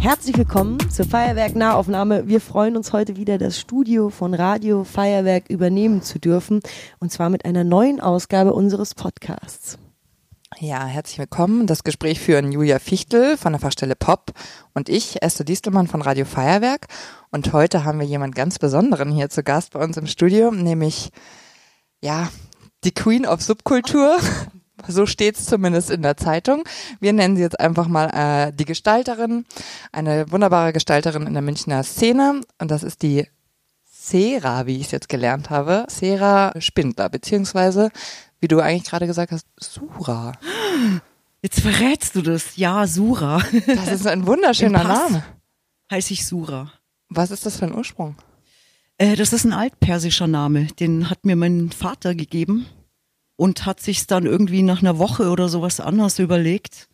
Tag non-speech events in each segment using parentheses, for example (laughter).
Herzlich willkommen zur Feuerwerk Nahaufnahme. Wir freuen uns heute wieder, das Studio von Radio Feuerwerk übernehmen zu dürfen. Und zwar mit einer neuen Ausgabe unseres Podcasts. Ja, herzlich willkommen. Das Gespräch führen Julia Fichtel von der Fachstelle Pop und ich, Esther Distelmann von Radio Feuerwerk. Und heute haben wir jemand ganz Besonderen hier zu Gast bei uns im Studio, nämlich, ja, die Queen of Subkultur. (laughs) So steht's zumindest in der Zeitung. Wir nennen sie jetzt einfach mal äh, die Gestalterin, eine wunderbare Gestalterin in der Münchner Szene. Und das ist die Sera, wie ich es jetzt gelernt habe. Sera Spindler, beziehungsweise, wie du eigentlich gerade gesagt hast, Sura. Jetzt verrätst du das. Ja, Sura. Das ist ein wunderschöner Name. Heiße ich Sura. Was ist das für ein Ursprung? Äh, das ist ein altpersischer Name. Den hat mir mein Vater gegeben und hat sich's dann irgendwie nach einer Woche oder sowas anders überlegt,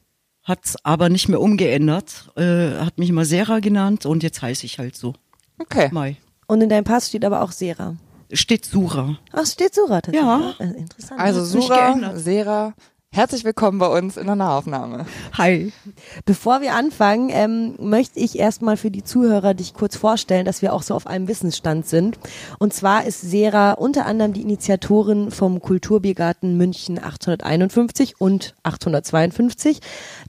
hat's aber nicht mehr umgeändert, äh, hat mich immer Sera genannt und jetzt heiße ich halt so. Okay. Mai. Und in deinem Pass steht aber auch Sera. Steht Sura. Ach, steht Sura tatsächlich. Ja. Äh, Interessant. Also Sura. Sera, herzlich willkommen bei uns in der Nahaufnahme. Hi. Bevor wir anfangen, ähm, möchte ich erstmal für die Zuhörer dich kurz vorstellen, dass wir auch so auf einem Wissensstand sind. Und zwar ist Sera unter anderem die Initiatorin vom Kulturbiergarten München 851 und 852.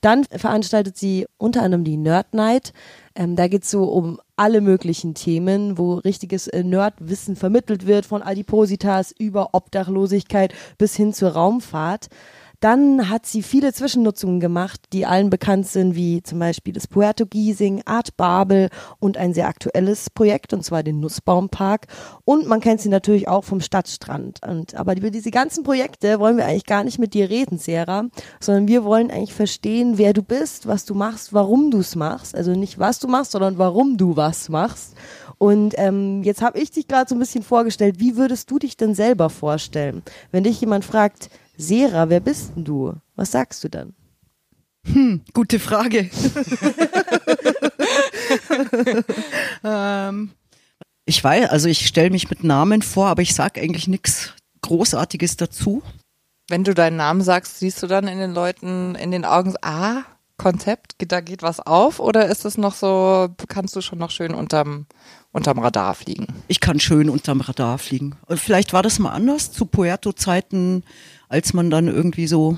Dann veranstaltet sie unter anderem die Nerd Night. Ähm, da geht's so um alle möglichen Themen, wo richtiges äh, Nerdwissen vermittelt wird, von Adipositas über Obdachlosigkeit bis hin zur Raumfahrt. Dann hat sie viele Zwischennutzungen gemacht, die allen bekannt sind, wie zum Beispiel das Puerto Giesing, Art Babel und ein sehr aktuelles Projekt, und zwar den Nussbaumpark. Und man kennt sie natürlich auch vom Stadtstrand. Und, aber über diese ganzen Projekte wollen wir eigentlich gar nicht mit dir reden, Sarah, sondern wir wollen eigentlich verstehen, wer du bist, was du machst, warum du es machst. Also nicht was du machst, sondern warum du was machst. Und ähm, jetzt habe ich dich gerade so ein bisschen vorgestellt. Wie würdest du dich denn selber vorstellen, wenn dich jemand fragt, Sera, wer bist denn du? Was sagst du dann? Hm, gute Frage. (laughs) ähm, ich weiß, also ich stelle mich mit Namen vor, aber ich sag eigentlich nichts Großartiges dazu. Wenn du deinen Namen sagst, siehst du dann in den Leuten in den Augen, ah, Konzept, da geht was auf? Oder ist es noch so, kannst du schon noch schön unterm, unterm Radar fliegen? Ich kann schön unterm Radar fliegen. Und vielleicht war das mal anders zu Puerto-Zeiten, als man dann irgendwie so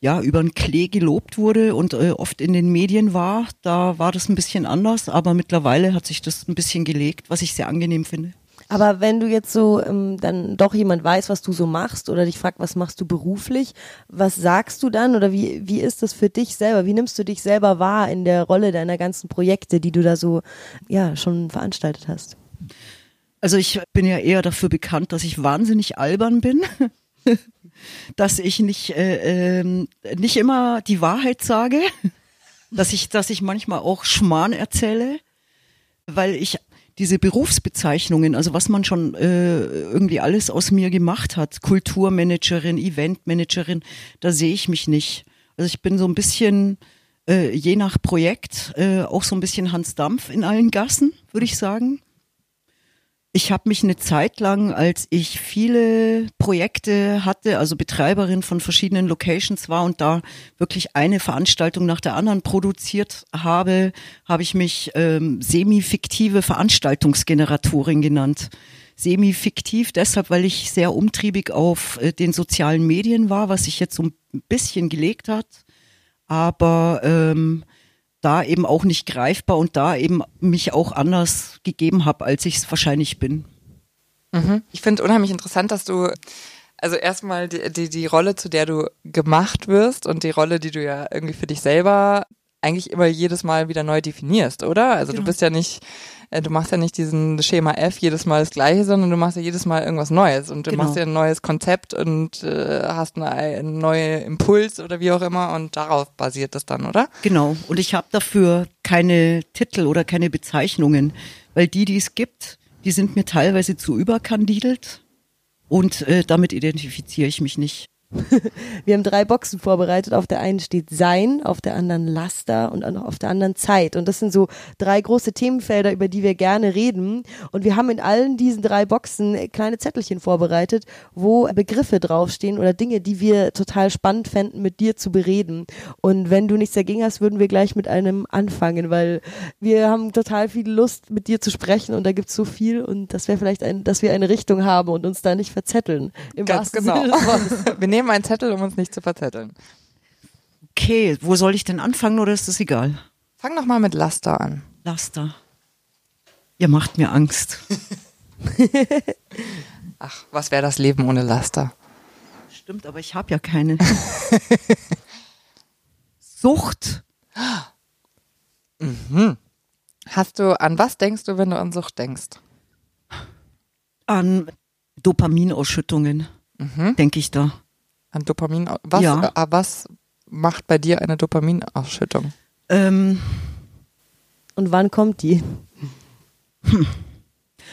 ja über den Klee gelobt wurde und äh, oft in den Medien war. Da war das ein bisschen anders, aber mittlerweile hat sich das ein bisschen gelegt, was ich sehr angenehm finde. Aber wenn du jetzt so ähm, dann doch jemand weiß, was du so machst oder dich fragt, was machst du beruflich, was sagst du dann oder wie, wie ist das für dich selber? Wie nimmst du dich selber wahr in der Rolle deiner ganzen Projekte, die du da so ja schon veranstaltet hast? Also ich bin ja eher dafür bekannt, dass ich wahnsinnig albern bin. (laughs) dass ich nicht, äh, ähm, nicht immer die Wahrheit sage, (laughs) dass ich, dass ich manchmal auch Schmarrn erzähle, weil ich diese Berufsbezeichnungen, also was man schon äh, irgendwie alles aus mir gemacht hat, Kulturmanagerin, Eventmanagerin, da sehe ich mich nicht. Also ich bin so ein bisschen, äh, je nach Projekt, äh, auch so ein bisschen Hans Dampf in allen Gassen, würde ich sagen. Ich habe mich eine Zeit lang, als ich viele Projekte hatte, also Betreiberin von verschiedenen Locations war und da wirklich eine Veranstaltung nach der anderen produziert habe, habe ich mich ähm, semi-fiktive Veranstaltungsgeneratorin genannt. Semi-fiktiv deshalb, weil ich sehr umtriebig auf äh, den sozialen Medien war, was sich jetzt so ein bisschen gelegt hat. Aber ähm, da eben auch nicht greifbar und da eben mich auch anders gegeben habe, als ich es wahrscheinlich bin. Mhm. Ich finde unheimlich interessant, dass du also erstmal die, die, die Rolle, zu der du gemacht wirst und die Rolle, die du ja irgendwie für dich selber eigentlich immer jedes Mal wieder neu definierst, oder? Also Genau. du bist ja nicht, äh, du machst ja nicht diesen Schema F jedes Mal das gleiche, sondern du machst ja jedes Mal irgendwas Neues und du Genau. machst ja ein neues Konzept und äh, hast eine, einen neuen Impuls oder wie auch immer und darauf basiert das dann, oder? Genau. Und ich habe dafür keine Titel oder keine Bezeichnungen, weil die, die es gibt, die sind mir teilweise zu überkandidelt und äh, damit identifiziere ich mich nicht. (laughs) Wir haben drei Boxen vorbereitet. Auf der einen steht Sein, auf der anderen Laster und auf der anderen Zeit. Und das sind so drei große Themenfelder, über die wir gerne reden. Und wir haben in allen diesen drei Boxen kleine Zettelchen vorbereitet, wo Begriffe draufstehen oder Dinge, die wir total spannend fänden, mit dir zu bereden. Und wenn du nichts dagegen hast, würden wir gleich mit einem anfangen, weil wir haben total viel Lust, mit dir zu sprechen und da gibt es so viel und das wäre vielleicht ein, dass wir eine Richtung haben und uns da nicht verzetteln. Im Ganz genau. (laughs) wir nehmen einen Zettel, um uns nicht zu verzetteln. Okay, wo soll ich denn anfangen oder ist das egal? Fang doch mal mit Laster an. Laster. Ihr macht mir Angst. (laughs) Ach, was wäre das Leben ohne Laster? Stimmt, aber ich habe ja keine. (laughs) Sucht. Mhm. Hast du, an was denkst du, wenn du an Sucht denkst? An Dopaminausschüttungen, mhm. denke ich da. An Dopamin, was, ja. äh, was macht bei dir eine Dopaminausschüttung? Ähm, Und wann kommt die? Hm.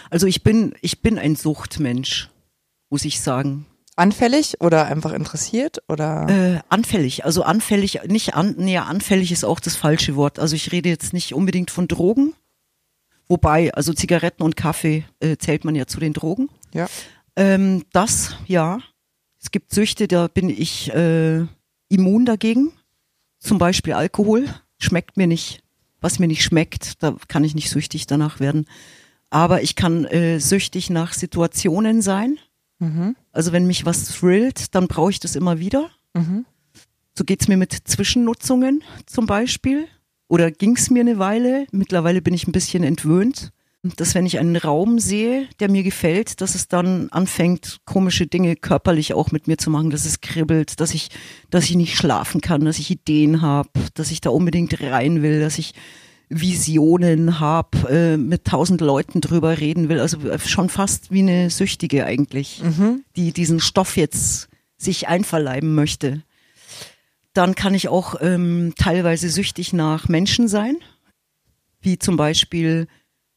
Also ich bin, ich bin ein Suchtmensch, muss ich sagen. Anfällig oder einfach interessiert oder? Äh, anfällig, also anfällig, nicht an, nee, anfällig ist auch das falsche Wort. Also ich rede jetzt nicht unbedingt von Drogen, wobei, also Zigaretten und Kaffee äh, zählt man ja zu den Drogen. Ja. Ähm, das, ja. Es gibt Süchte, da bin ich äh, immun dagegen. Zum Beispiel Alkohol schmeckt mir nicht, was mir nicht schmeckt, da kann ich nicht süchtig danach werden. Aber ich kann äh, süchtig nach Situationen sein Mhm. Also wenn mich was thrillt, dann brauche ich das immer wieder. Mhm. So geht's mir mit Zwischennutzungen zum Beispiel. Oder ging's mir eine Weile. Mittlerweile bin ich ein bisschen entwöhnt. Dass wenn ich einen Raum sehe, der mir gefällt, dass es dann anfängt, komische Dinge körperlich auch mit mir zu machen, dass es kribbelt, dass ich, dass ich nicht schlafen kann, dass ich Ideen habe, dass ich da unbedingt rein will, dass ich Visionen habe, äh, mit tausend Leuten drüber reden will. Also äh, schon fast wie eine Süchtige eigentlich, mhm. die diesen Stoff jetzt sich einverleiben möchte. Dann kann ich auch ähm, teilweise süchtig nach Menschen sein, wie zum Beispiel,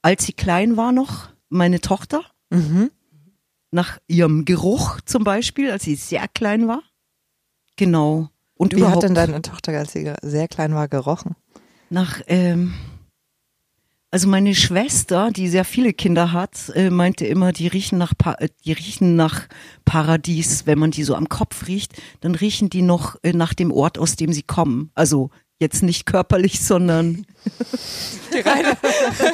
als sie klein war noch, meine Tochter, mhm. nach ihrem Geruch zum Beispiel, als sie sehr klein war. Genau. Und wie hat denn deine Tochter, als sie sehr klein war, gerochen? nach, ähm, also meine Schwester, die sehr viele Kinder hat, äh, meinte immer, die riechen nach, pa äh, die riechen nach Paradies. Wenn man die so am Kopf riecht, dann riechen die noch äh, nach dem Ort, aus dem sie kommen. Also jetzt nicht körperlich, sondern die, Reine,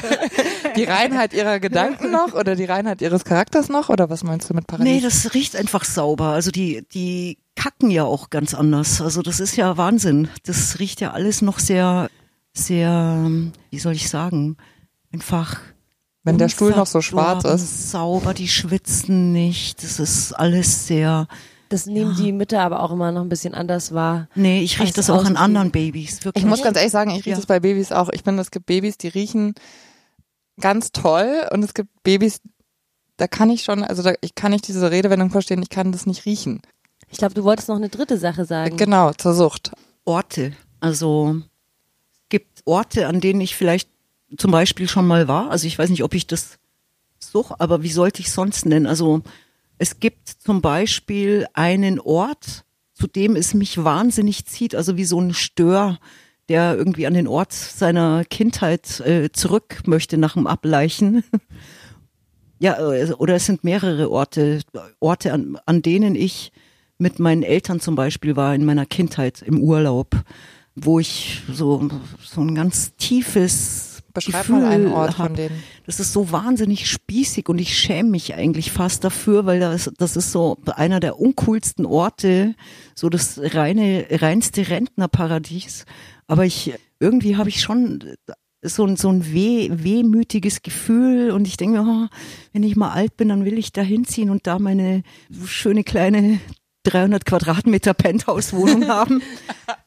(laughs) die Reinheit ihrer Gedanken noch oder die Reinheit ihres Charakters noch oder was meinst du mit Paradies? Nee, das riecht einfach sauber. Also die die kacken ja auch ganz anders. Also das ist ja Wahnsinn. Das riecht ja alles noch sehr sehr, wie soll ich sagen, einfach. Wenn der Stuhl noch so schwarz ist. Sauber, die schwitzen nicht. Das ist alles sehr. Das nehmen ja. die Mütter aber auch immer noch ein bisschen anders wahr. Nee, ich rieche das auch an anderen Babys. Wirklich. Ich muss ganz ehrlich sagen, ich rieche ja. das bei Babys auch. Ich finde, es gibt Babys, die riechen ganz toll und es gibt Babys, da kann ich schon, also da, ich kann nicht diese Redewendung verstehen, ich kann das nicht riechen. Ich glaube, du wolltest noch eine dritte Sache sagen. Genau, zur Sucht. Orte. Also gibt Orte, an denen ich vielleicht zum Beispiel schon mal war. Also ich weiß nicht, ob ich das suche, aber wie sollte ich sonst nennen? Also es gibt zum Beispiel einen Ort, zu dem es mich wahnsinnig zieht, also wie so ein Stör, der irgendwie an den Ort seiner Kindheit äh, zurück möchte nach dem Ableichen. (laughs) ja, äh, oder es sind mehrere Orte, Orte, an, an denen ich mit meinen Eltern zum Beispiel war in meiner Kindheit im Urlaub wo ich so, so ein ganz tiefes Beschreib Gefühl mal einen Ort hab. von denen. Das ist so wahnsinnig spießig und ich schäme mich eigentlich fast dafür, weil das, das ist so einer der uncoolsten Orte, so das reine, reinste Rentnerparadies. Aber ich, irgendwie habe ich schon so ein, so ein weh, wehmütiges Gefühl und ich denke mir, oh, wenn ich mal alt bin, dann will ich da hinziehen und da meine schöne kleine 300 Quadratmeter Penthouse-Wohnung (laughs) haben.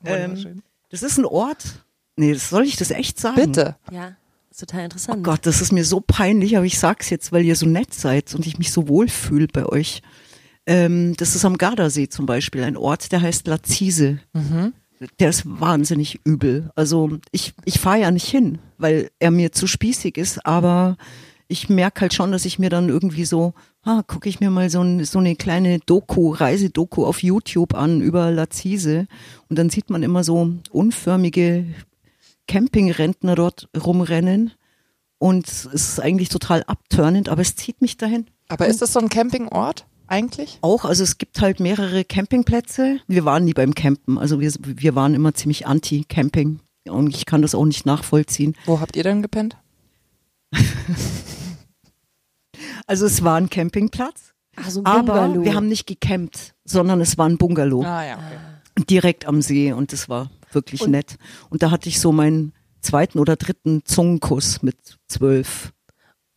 ähm, das ist ein Ort. Nee, das soll ich das echt sagen? Bitte. Ja, ist total interessant. Oh Gott, das ist mir so peinlich, aber ich sag's jetzt, weil ihr so nett seid und ich mich so wohlfühle bei euch. Ähm, das ist am Gardasee zum Beispiel ein Ort, der heißt Lazise. Mhm. Der ist wahnsinnig übel. Also ich, ich fahre ja nicht hin, weil er mir zu spießig ist, aber ich merke halt schon, dass ich mir dann irgendwie so, ah, gucke ich mir mal so, ein, so eine kleine Doku, Reisedoku auf YouTube an über Lazise und dann sieht man immer so unförmige Campingrentner dort rumrennen und es ist eigentlich total abturnend, aber es zieht mich dahin. Aber ist das so ein Campingort eigentlich? Auch, also es gibt halt mehrere Campingplätze. Wir waren nie beim Campen, also wir, wir waren immer ziemlich anti-Camping und ich kann das auch nicht nachvollziehen. Wo habt ihr denn gepennt? (laughs) Also es war ein Campingplatz, Ach, so ein aber wir haben nicht gecampt, sondern es war ein Bungalow Ah ja, okay. direkt am See und das war wirklich Und- nett. Und da hatte ich so meinen zweiten oder dritten Zungenkuss mit zwölf.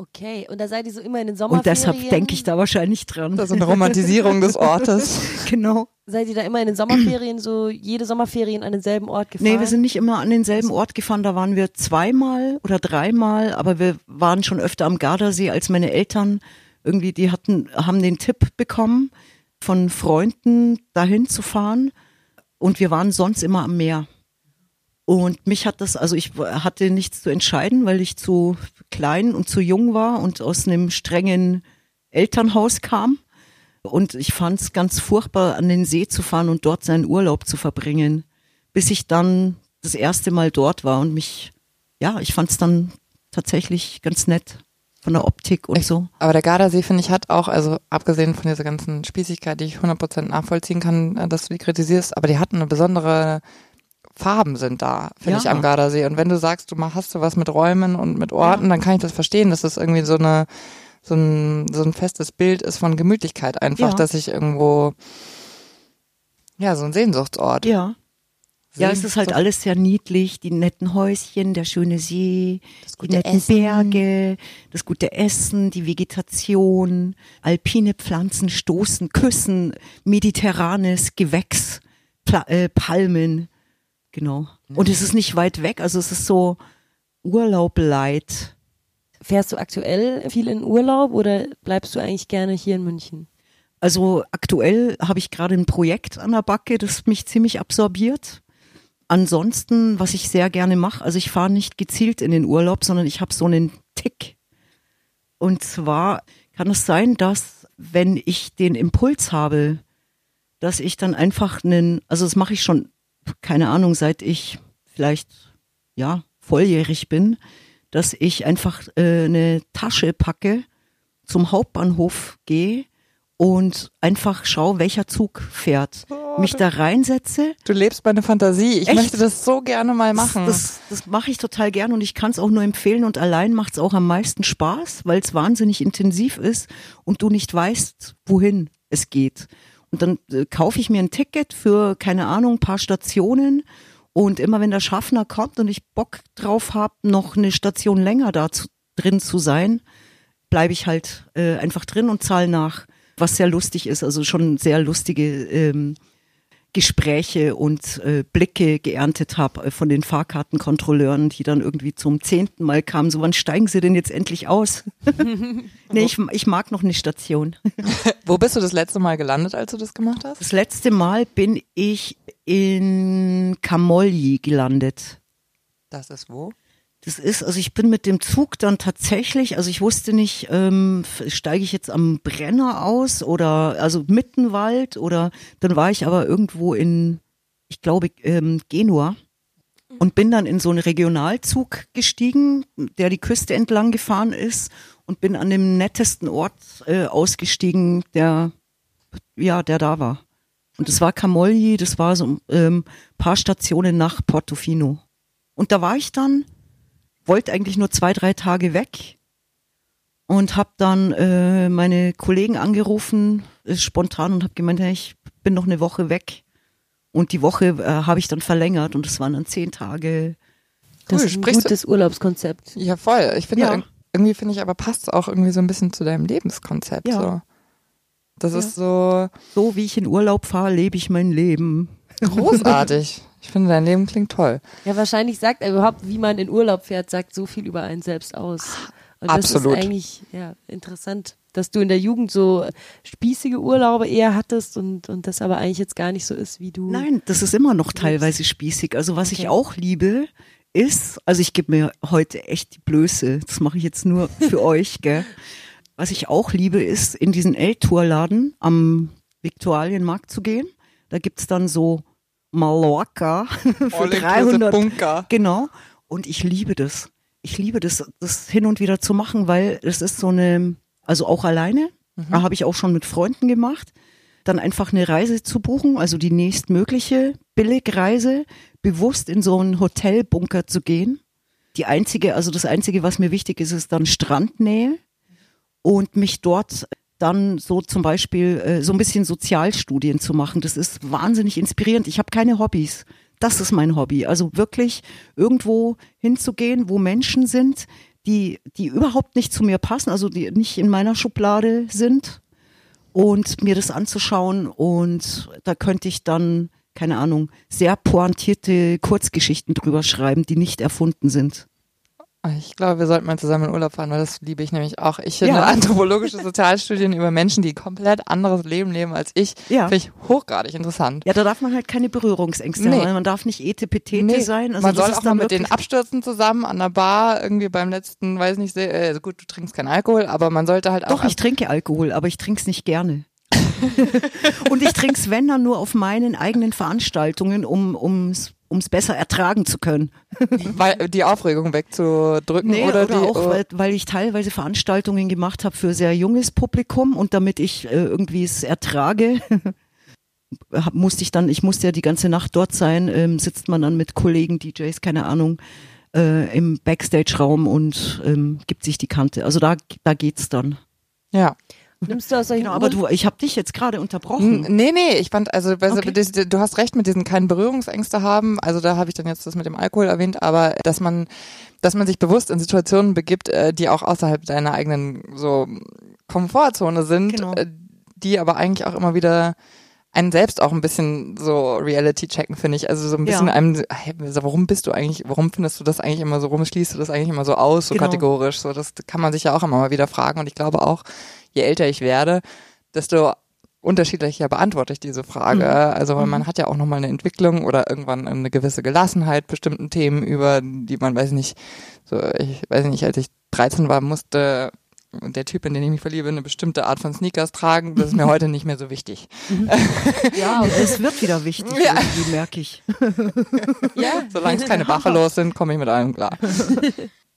Okay, und da seid ihr so immer in den Sommerferien? Und deshalb denke ich da wahrscheinlich dran. Das ist eine Romantisierung des (laughs) Ortes. genau. Seid ihr da immer in den Sommerferien so jede Sommerferien an denselben Ort gefahren? Nee, wir sind nicht immer an denselben Ort gefahren. Da waren wir zweimal oder dreimal, aber wir waren schon öfter am Gardasee, als meine Eltern irgendwie, die hatten, haben den Tipp bekommen, von Freunden dahin zu fahren. Und wir waren sonst immer am Meer. Und mich hat das, also ich hatte nichts zu entscheiden, weil ich zu klein und zu jung war und aus einem strengen Elternhaus kam. Und ich fand es ganz furchtbar, an den See zu fahren und dort seinen Urlaub zu verbringen, bis ich dann das erste Mal dort war und mich, ja, ich fand es dann tatsächlich ganz nett von der Optik und Ich- so. Aber der Gardasee, finde ich, hat auch, also abgesehen von dieser ganzen Spießigkeit, die ich 100% nachvollziehen kann, äh, dass du die kritisierst, aber die hatten eine besondere Farben sind da, finde Ja. ich, am Gardasee. Und wenn du sagst, du hast du was mit Räumen und mit Orten, dann kann ich das verstehen, dass das irgendwie so eine so ein, so ein festes Bild ist von Gemütlichkeit einfach, Ja. dass ich irgendwo ja, so ein Sehnsuchtsort. Ja. Ja, es ist halt Sehnsucht- alles sehr niedlich, die netten Häuschen, der schöne See, die netten Essen. Berge, das gute Essen, die Vegetation, alpine Pflanzen, Stoßen, Küssen, mediterranes Gewächs, Pla äh, Palmen, genau. Und es ist nicht weit weg, also es ist so Urlaub light. Fährst du aktuell viel in Urlaub oder bleibst du eigentlich gerne hier in München? Also aktuell habe ich gerade ein Projekt an der Backe, das mich ziemlich absorbiert. Ansonsten, was ich sehr gerne mache, also ich fahre nicht gezielt in den Urlaub, sondern ich habe so einen Tick. Und zwar kann es sein, dass wenn ich den Impuls habe, dass ich dann einfach einen, also das mache ich schon, keine Ahnung, seit ich vielleicht, ja, volljährig bin, dass ich einfach äh, eine Tasche packe, zum Hauptbahnhof gehe und einfach schaue, welcher Zug fährt. mich da reinsetze. Du lebst meine Fantasie. Ich Echt? möchte das so gerne mal machen. Das, das, das mache ich total gern und ich kann es auch nur empfehlen und allein macht es auch am meisten Spaß, weil es wahnsinnig intensiv ist und du nicht weißt, wohin es geht. Und dann äh, kaufe ich mir ein Ticket für, keine Ahnung, ein paar Stationen und immer wenn der Schaffner kommt und ich Bock drauf habe, noch eine Station länger da zu, drin zu sein, bleibe ich halt äh, einfach drin und zahle nach, was sehr lustig ist. Also schon sehr lustige ähm, Gespräche und äh, Blicke geerntet habe äh, von den Fahrkartenkontrolleuren, die dann irgendwie zum zehnten Mal kamen. So, wann steigen sie denn jetzt endlich aus? (laughs) nee, ich, ich mag noch eine Station. (laughs) Wo bist du das letzte Mal gelandet, als du das gemacht hast? Das letzte Mal bin ich in Kamolji gelandet. Das ist wo? Das ist, also ich bin mit dem Zug dann tatsächlich, also ich wusste nicht, ähm, steige ich jetzt am Brenner aus oder also Mittenwald oder dann war ich aber irgendwo in, ich glaube, ähm, Genua und bin dann in so einen Regionalzug gestiegen, der die Küste entlang gefahren ist und bin an dem nettesten Ort äh, ausgestiegen, der ja, der da war. Und das war Camogli, das war so ein ähm, paar Stationen nach Portofino. Und da war ich dann wollte eigentlich nur zwei, drei Tage weg und habe dann äh, meine Kollegen angerufen, äh, spontan und habe gemeint, hey, ich bin noch eine Woche weg. Und die Woche äh, habe ich dann verlängert und es waren dann zehn Tage. Das Cool, ist ein sprichst du- gutes Urlaubskonzept. Ja, voll. Ich finde, Ja. irg- irgendwie finde ich aber passt es auch irgendwie so ein bisschen zu deinem Lebenskonzept. Ja. So. Das Ja. ist so So wie ich in Urlaub fahre, lebe ich mein Leben. großartig. (laughs) ich finde, dein Leben klingt toll. Ja, wahrscheinlich sagt er überhaupt, wie man in Urlaub fährt, sagt so viel über einen selbst aus. Und das Absolut. ist eigentlich ja, interessant, dass du in der Jugend so spießige Urlaube eher hattest und, und das aber eigentlich jetzt gar nicht so ist, wie du. Nein, das ist immer noch teilweise spießig. Also was Okay. ich auch liebe, ist, also ich gebe mir heute echt die Blöße, das mache ich jetzt nur für (laughs) euch, gell. Was ich auch liebe, ist in diesen L-Tour-Laden am Viktualienmarkt zu gehen. Da gibt's dann so Mallorca (laughs) für 300 Bunker. Genau. Und ich liebe das. Ich liebe das, das hin und wieder zu machen, weil es ist so eine, also auch alleine, Mhm. habe ich auch schon mit Freunden gemacht, dann einfach eine Reise zu buchen, also die nächstmögliche Billigreise, bewusst in so einen Hotelbunker zu gehen. Die einzige, also das einzige, was mir wichtig ist, ist dann Strandnähe und mich dort dann so zum Beispiel äh, so ein bisschen Sozialstudien zu machen. Das ist wahnsinnig inspirierend. Ich habe keine Hobbys. Das ist mein Hobby. Also wirklich irgendwo hinzugehen, wo Menschen sind, die, die überhaupt nicht zu mir passen, also die nicht in meiner Schublade sind und mir das anzuschauen und da könnte ich dann, keine Ahnung, sehr pointierte Kurzgeschichten drüber schreiben, die nicht erfunden sind. Ich glaube, wir sollten mal zusammen in Urlaub fahren, weil das liebe ich nämlich auch. Ich finde Ja. (laughs) anthropologische Sozialstudien über Menschen, die komplett anderes Leben leben als ich, Ja. finde ich hochgradig interessant. Ja, da darf man halt keine Berührungsängste Nee. haben. Man darf nicht etepetete Nee, sein. Also man soll auch mal mit wirklich- abstürzen zusammen an der Bar, irgendwie beim letzten, weiß nicht, äh, also gut, du trinkst keinen Alkohol, aber man sollte halt auch. Doch, ich trinke Alkohol, aber ich trinke es nicht gerne. (laughs) und ich trinke es, wenn dann nur auf meinen eigenen Veranstaltungen, um ums ums besser ertragen zu können. (laughs) weil, die Aufregung wegzudrücken Nee, oder, oder, die. auch, oh, weil, weil ich teilweise Veranstaltungen gemacht habe für sehr junges Publikum und damit ich äh, irgendwie es ertrage, (laughs) hab, musste ich dann, ich musste ja die ganze Nacht dort sein, ähm, sitzt man dann mit Kollegen, DJs, keine Ahnung, äh, im Backstage-Raum und ähm, gibt sich die Kante. Also da, da geht's dann. ja. Nimmst du aus solchen Genau, aber du, ich habe dich jetzt gerade unterbrochen. N- Nee, nee, ich fand, also weißt du, Okay. das, du hast recht mit diesen keinen Berührungsängste haben. Also da habe ich dann jetzt das mit dem Alkohol erwähnt, aber dass man, dass man sich bewusst in Situationen begibt, äh, die auch außerhalb deiner eigenen so Komfortzone sind, Genau. äh, die aber eigentlich auch immer wieder einen selbst auch ein bisschen so Reality checken, finde ich. Also so ein bisschen Ja. einem, hey, warum bist du eigentlich, warum findest du das eigentlich immer so, warum schließt du das eigentlich immer so aus, so Genau. kategorisch? So, das kann man sich ja auch immer mal wieder fragen. Und ich glaube auch, je älter ich werde, desto unterschiedlicher beantworte ich diese Frage. Mhm. Also weil man hat ja auch nochmal eine Entwicklung oder irgendwann eine gewisse Gelassenheit bestimmten Themen über, die man weiß nicht, so ich weiß nicht, als ich 13 war, musste der Typ, in den ich mich verliebe, eine bestimmte Art von Sneakers tragen. Das ist mir (laughs) heute nicht mehr so wichtig. (laughs) Ja, und es wird wieder wichtig, Ja. merke ich. (laughs) Ja, solange es keine Buffalos sind, komme ich mit allem klar.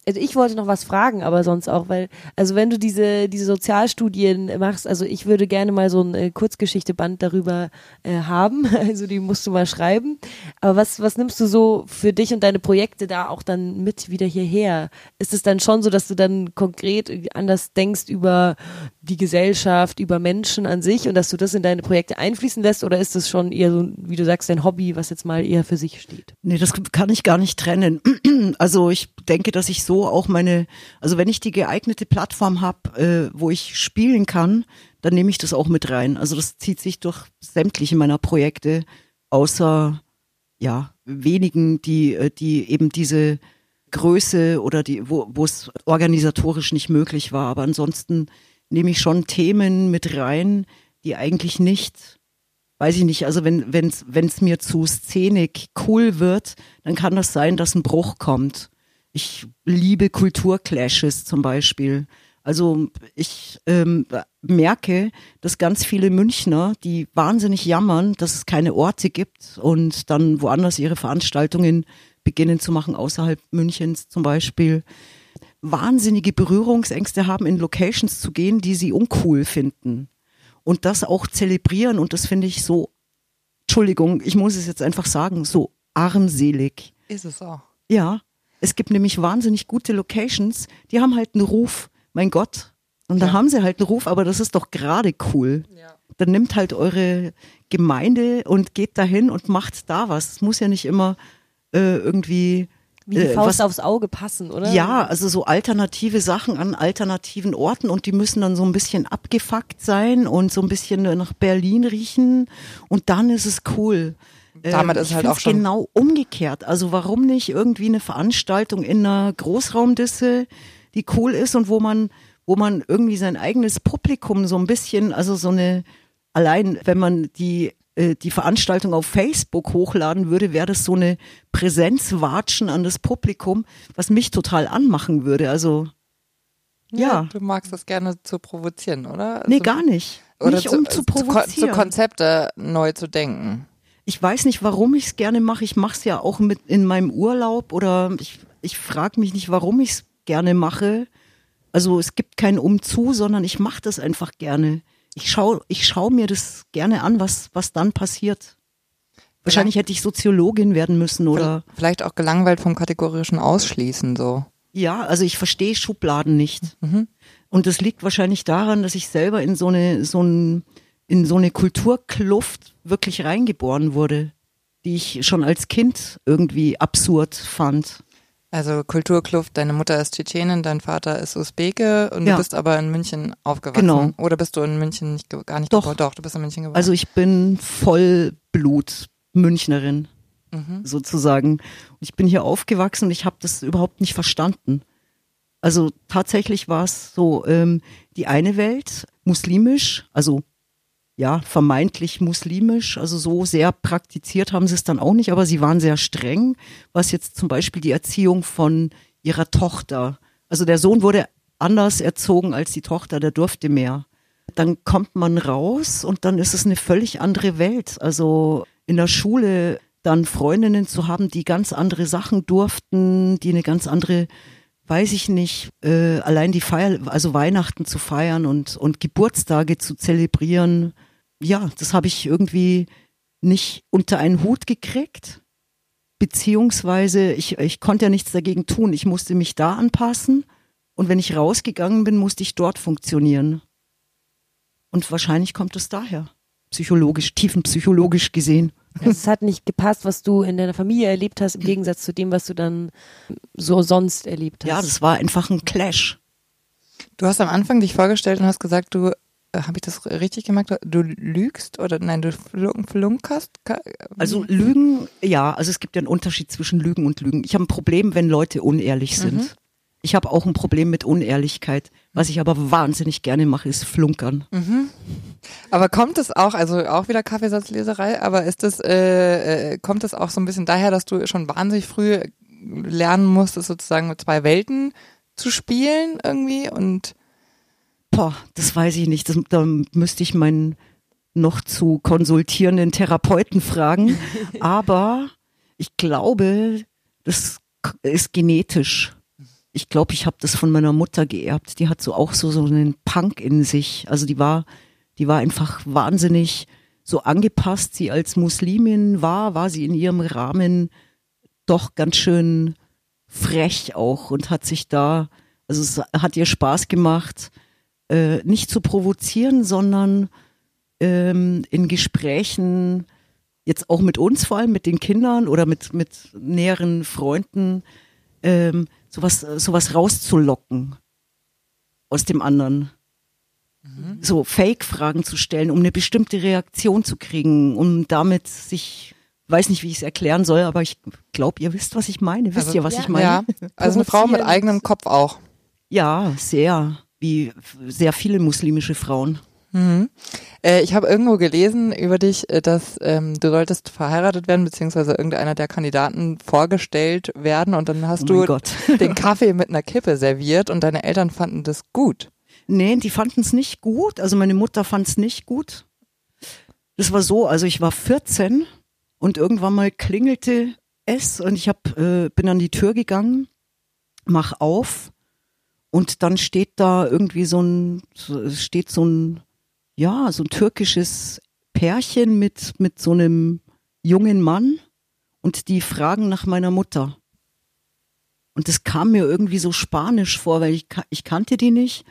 Also ich wollte noch was fragen, aber sonst auch, weil, also wenn du diese, diese Sozialstudien machst, also ich würde gerne mal so ein äh, Kurzgeschichteband darüber äh, haben, (laughs) also die musst du mal schreiben. Aber was, was nimmst du so für dich und deine Projekte da auch dann mit wieder hierher? Ist es dann schon so, dass du dann konkret anders denkst über die Gesellschaft, über Menschen an sich und dass du das in deine Projekte einfließen lässt oder ist das schon eher so, wie du sagst, dein Hobby, was jetzt mal eher für sich steht? Nee, das kann ich gar nicht trennen. (clears throat) Also ich denke, dass ich so auch meine, also wenn ich die geeignete Plattform habe, äh, wo ich spielen kann, dann nehme ich das auch mit rein. Also das zieht sich durch sämtliche meiner Projekte, außer ja wenigen, die äh, die eben diese Größe oder die, wo es organisatorisch nicht möglich war. Aber ansonsten nehme ich schon Themen mit rein, die eigentlich nicht weiß ich nicht, also wenn wenn's mir zu szenig cool wird, dann kann das sein, dass ein Bruch kommt. Ich liebe Kulturclashes zum Beispiel. Also ich ähm, merke, dass ganz viele Münchner, die wahnsinnig jammern, dass es keine Orte gibt und dann woanders ihre Veranstaltungen beginnen zu machen, außerhalb Münchens zum Beispiel, wahnsinnige Berührungsängste haben, in Locations zu gehen, die sie uncool finden und das auch zelebrieren und das finde ich so, Entschuldigung, ich muss es jetzt einfach sagen, so armselig. Ist es auch. Ja, es gibt nämlich wahnsinnig gute Locations, die haben halt einen Ruf, mein Gott. Und da Ja. haben sie halt einen Ruf, aber das ist doch gerade cool. Ja. Dann nimmt halt eure Gemeinde und geht dahin und macht da was. Es muss ja nicht immer äh, irgendwie Wie die Äh, Faust was- aufs Auge passen, oder? ja, also so alternative Sachen an alternativen Orten und die müssen dann so ein bisschen abgefuckt sein und so ein bisschen nach Berlin riechen und dann ist es cool. Damit Ähm, ist ich halt auch schon- genau umgekehrt. Also warum nicht irgendwie eine Veranstaltung in einer Großraumdisse, die cool ist und wo man, wo man irgendwie sein eigenes Publikum so ein bisschen, also so eine, allein wenn man die äh, die Veranstaltung auf Facebook hochladen würde, wäre das so eine Präsenzwatschen an das Publikum, was mich total anmachen würde. Also ja. Du magst das gerne zu provozieren, oder? Nee, Also- gar nicht. Oder nicht zu, um zu Zu, Kon- zu provozieren. Konzepte neu zu denken. Ich weiß nicht, warum ich es gerne mache. Ich mache es ja auch mit in meinem Urlaub oder ich, ich frage mich nicht, warum ich es gerne mache. Also es gibt kein Umzu, sondern ich mache das einfach gerne. Ich schaue ich schau mir das gerne an, was, was dann passiert. Wahrscheinlich hätte ich Soziologin werden müssen oder Vielleicht auch gelangweilt vom kategorischen Ausschließen so. ja, also ich verstehe Schubladen nicht. Mhm. Und das liegt wahrscheinlich daran, dass ich selber in so eine, so ein, in so eine Kulturkluft wirklich reingeboren wurde, die ich schon als Kind irgendwie absurd fand. Also Kulturkluft, deine Mutter ist Tschetschenin, dein Vater ist Usbeke und Ja. du bist aber in München aufgewachsen. Genau. Oder bist du in München nicht, gar nicht Doch. geboren? Doch, du bist in München geboren. Also ich bin Vollblut Münchnerin Mhm. sozusagen. Und ich bin hier aufgewachsen und ich habe das überhaupt nicht verstanden. Also tatsächlich war es so ähm, die eine Welt muslimisch, also ja vermeintlich muslimisch, also so sehr praktiziert haben sie es dann auch nicht, aber sie waren sehr streng, was jetzt zum Beispiel die Erziehung von ihrer Tochter. Also der Sohn wurde anders erzogen als die Tochter, der durfte mehr. Dann kommt man raus und dann ist es eine völlig andere Welt. Also in der Schule dann Freundinnen zu haben, die ganz andere Sachen durften, die eine ganz andere, weiß ich nicht, äh, allein die Feier, also Weihnachten zu feiern und, und Geburtstage zu zelebrieren. Ja, das habe ich irgendwie nicht unter einen Hut gekriegt. Beziehungsweise ich, ich konnte ja nichts dagegen tun. Ich musste mich da anpassen. Und wenn ich rausgegangen bin, musste ich dort funktionieren. Und wahrscheinlich kommt es daher. Psychologisch, tiefenpsychologisch gesehen. Es hat nicht gepasst, was du in deiner Familie erlebt hast, im Gegensatz zu dem, was du dann so sonst erlebt hast. Ja, das war einfach ein Clash. du hast am Anfang dich vorgestellt und hast gesagt, du, habe ich das richtig gemerkt, du lügst oder nein, du flunk, flunkerst? Ka- Also Lügen, ja, also es gibt ja einen Unterschied zwischen Lügen und Lügen. Ich habe ein Problem, wenn Leute unehrlich sind. Ich habe auch ein Problem mit Unehrlichkeit. Was ich aber wahnsinnig gerne mache, ist Flunkern. Aber kommt es auch, also auch wieder Kaffeesatzleserei, aber ist das, äh, äh, kommt es auch so ein bisschen daher, dass du schon wahnsinnig früh lernen musstest, sozusagen mit zwei Welten zu spielen irgendwie und Boah, das weiß ich nicht. Das, da müsste ich meinen noch zu konsultierenden Therapeuten fragen. (laughs) Aber ich glaube, das ist genetisch. Ich glaube, ich habe das von meiner Mutter geerbt. Die hat so auch so, so einen Punk in sich. Also die war, die war einfach wahnsinnig so angepasst. Sie als Muslimin war, war sie in ihrem Rahmen doch ganz schön frech auch und hat sich da, also es hat ihr Spaß gemacht, äh, nicht zu provozieren, sondern ähm, in Gesprächen, jetzt auch mit uns vor allem, mit den Kindern oder mit, mit näheren Freunden, ähm, sowas, sowas rauszulocken aus dem anderen. So Fake-Fragen zu stellen, um eine bestimmte Reaktion zu kriegen, um damit sich, weiß nicht, wie ich es erklären soll, aber ich glaube, ihr wisst, was ich meine. Wisst Also, ihr, was ja. ich meine? ja, also eine Frau mit eigenem Kopf auch. Ja, sehr. Wie sehr viele muslimische Frauen. Mhm. Äh, ich habe irgendwo gelesen über dich, äh, dass ähm, du solltest verheiratet werden, beziehungsweise irgendeiner der Kandidaten vorgestellt werden und dann hast Oh du (laughs) den Kaffee mit einer Kippe serviert und deine Eltern fanden das gut. Nee, die fanden es nicht gut. Also meine Mutter fand es nicht gut. Das war so, also ich war 14 und irgendwann mal klingelte es und ich hab, äh, bin an die Tür gegangen, mach auf und dann steht da irgendwie so ein, steht so ein, ja, so ein türkisches Pärchen mit, mit so einem jungen Mann und die fragen nach meiner Mutter. Und das kam mir irgendwie so spanisch vor, weil ich, ich kannte die nicht.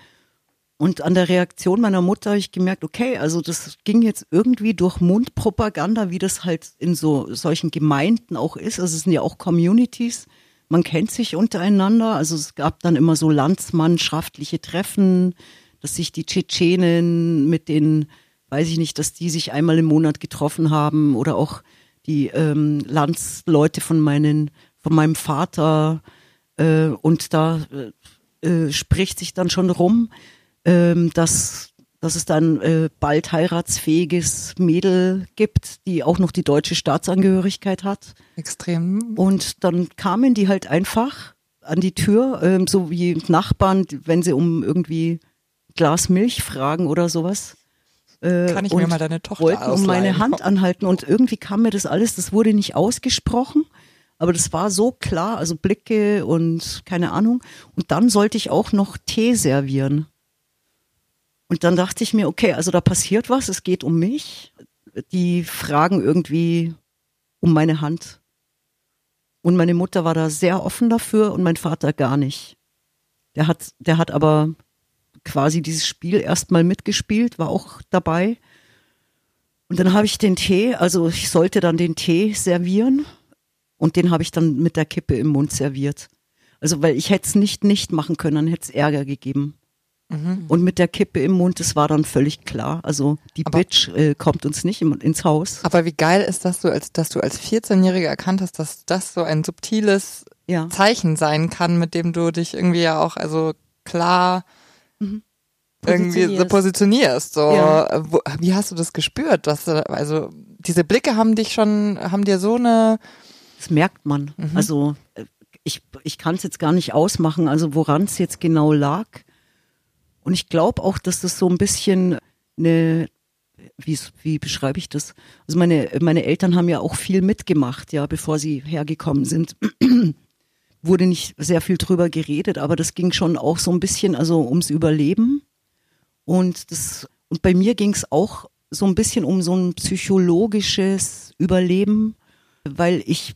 Und an der Reaktion meiner Mutter habe ich gemerkt, okay, also das ging jetzt irgendwie durch Mundpropaganda, wie das halt in so solchen Gemeinden auch ist. Also es sind ja auch Communities. Man kennt sich untereinander. Also es gab dann immer so landsmannschaftliche Treffen, dass sich die Tschetschenen mit den, weiß ich nicht, dass die sich einmal im Monat getroffen haben oder auch die ähm, Landsleute von meinen, von meinem Vater. Äh, und da äh, äh, spricht sich dann schon rum, ähm, dass dass es dann äh, bald heiratsfähiges Mädel gibt, die auch noch die deutsche Staatsangehörigkeit hat. Extrem. Und dann kamen die halt einfach an die Tür, ähm, so wie Nachbarn, wenn sie um irgendwie Glas Milch fragen oder sowas. Äh, Kann ich mir mal deine Tochter wollten um meine Hand anhalten und irgendwie kam mir das alles, das wurde nicht ausgesprochen, aber das war so klar, also Blicke und keine Ahnung. Und dann sollte ich auch noch Tee servieren. Und dann dachte ich mir, okay, also da passiert was, es geht um mich. Die fragen irgendwie um meine Hand. Und meine Mutter war da sehr offen dafür und mein Vater gar nicht. Der hat, der hat aber quasi dieses Spiel erstmal mitgespielt, war auch dabei. Und dann habe ich den Tee, also ich sollte dann den Tee servieren und den habe ich dann mit der Kippe im Mund serviert. Also weil ich hätte es nicht nicht machen können, dann hätte es Ärger gegeben. Mhm. Und mit der Kippe im Mund, das war dann völlig klar. Also die aber, Bitch äh, kommt uns nicht im, ins Haus. Aber wie geil ist das, du als, dass du als 14-Jährige erkannt hast, dass das so ein subtiles ja. Zeichen sein kann, mit dem du dich irgendwie ja auch also klar mhm. irgendwie so positionierst. So, ja. Wo, wie hast du das gespürt? Dass, also diese Blicke haben dich schon, haben dir so eine das merkt man. Mhm. Also äh, ich, ich kann es jetzt gar nicht ausmachen, also woran es jetzt genau lag. Und ich glaube auch, dass das so ein bisschen eine, wie, wie beschreibe ich das? Also meine, meine Eltern haben ja auch viel mitgemacht, ja, bevor sie hergekommen sind. (clears throat) Wurde nicht sehr viel drüber geredet, aber das ging schon auch so ein bisschen, also ums Überleben. Und das, und bei mir ging es auch so ein bisschen um so ein psychologisches Überleben, weil ich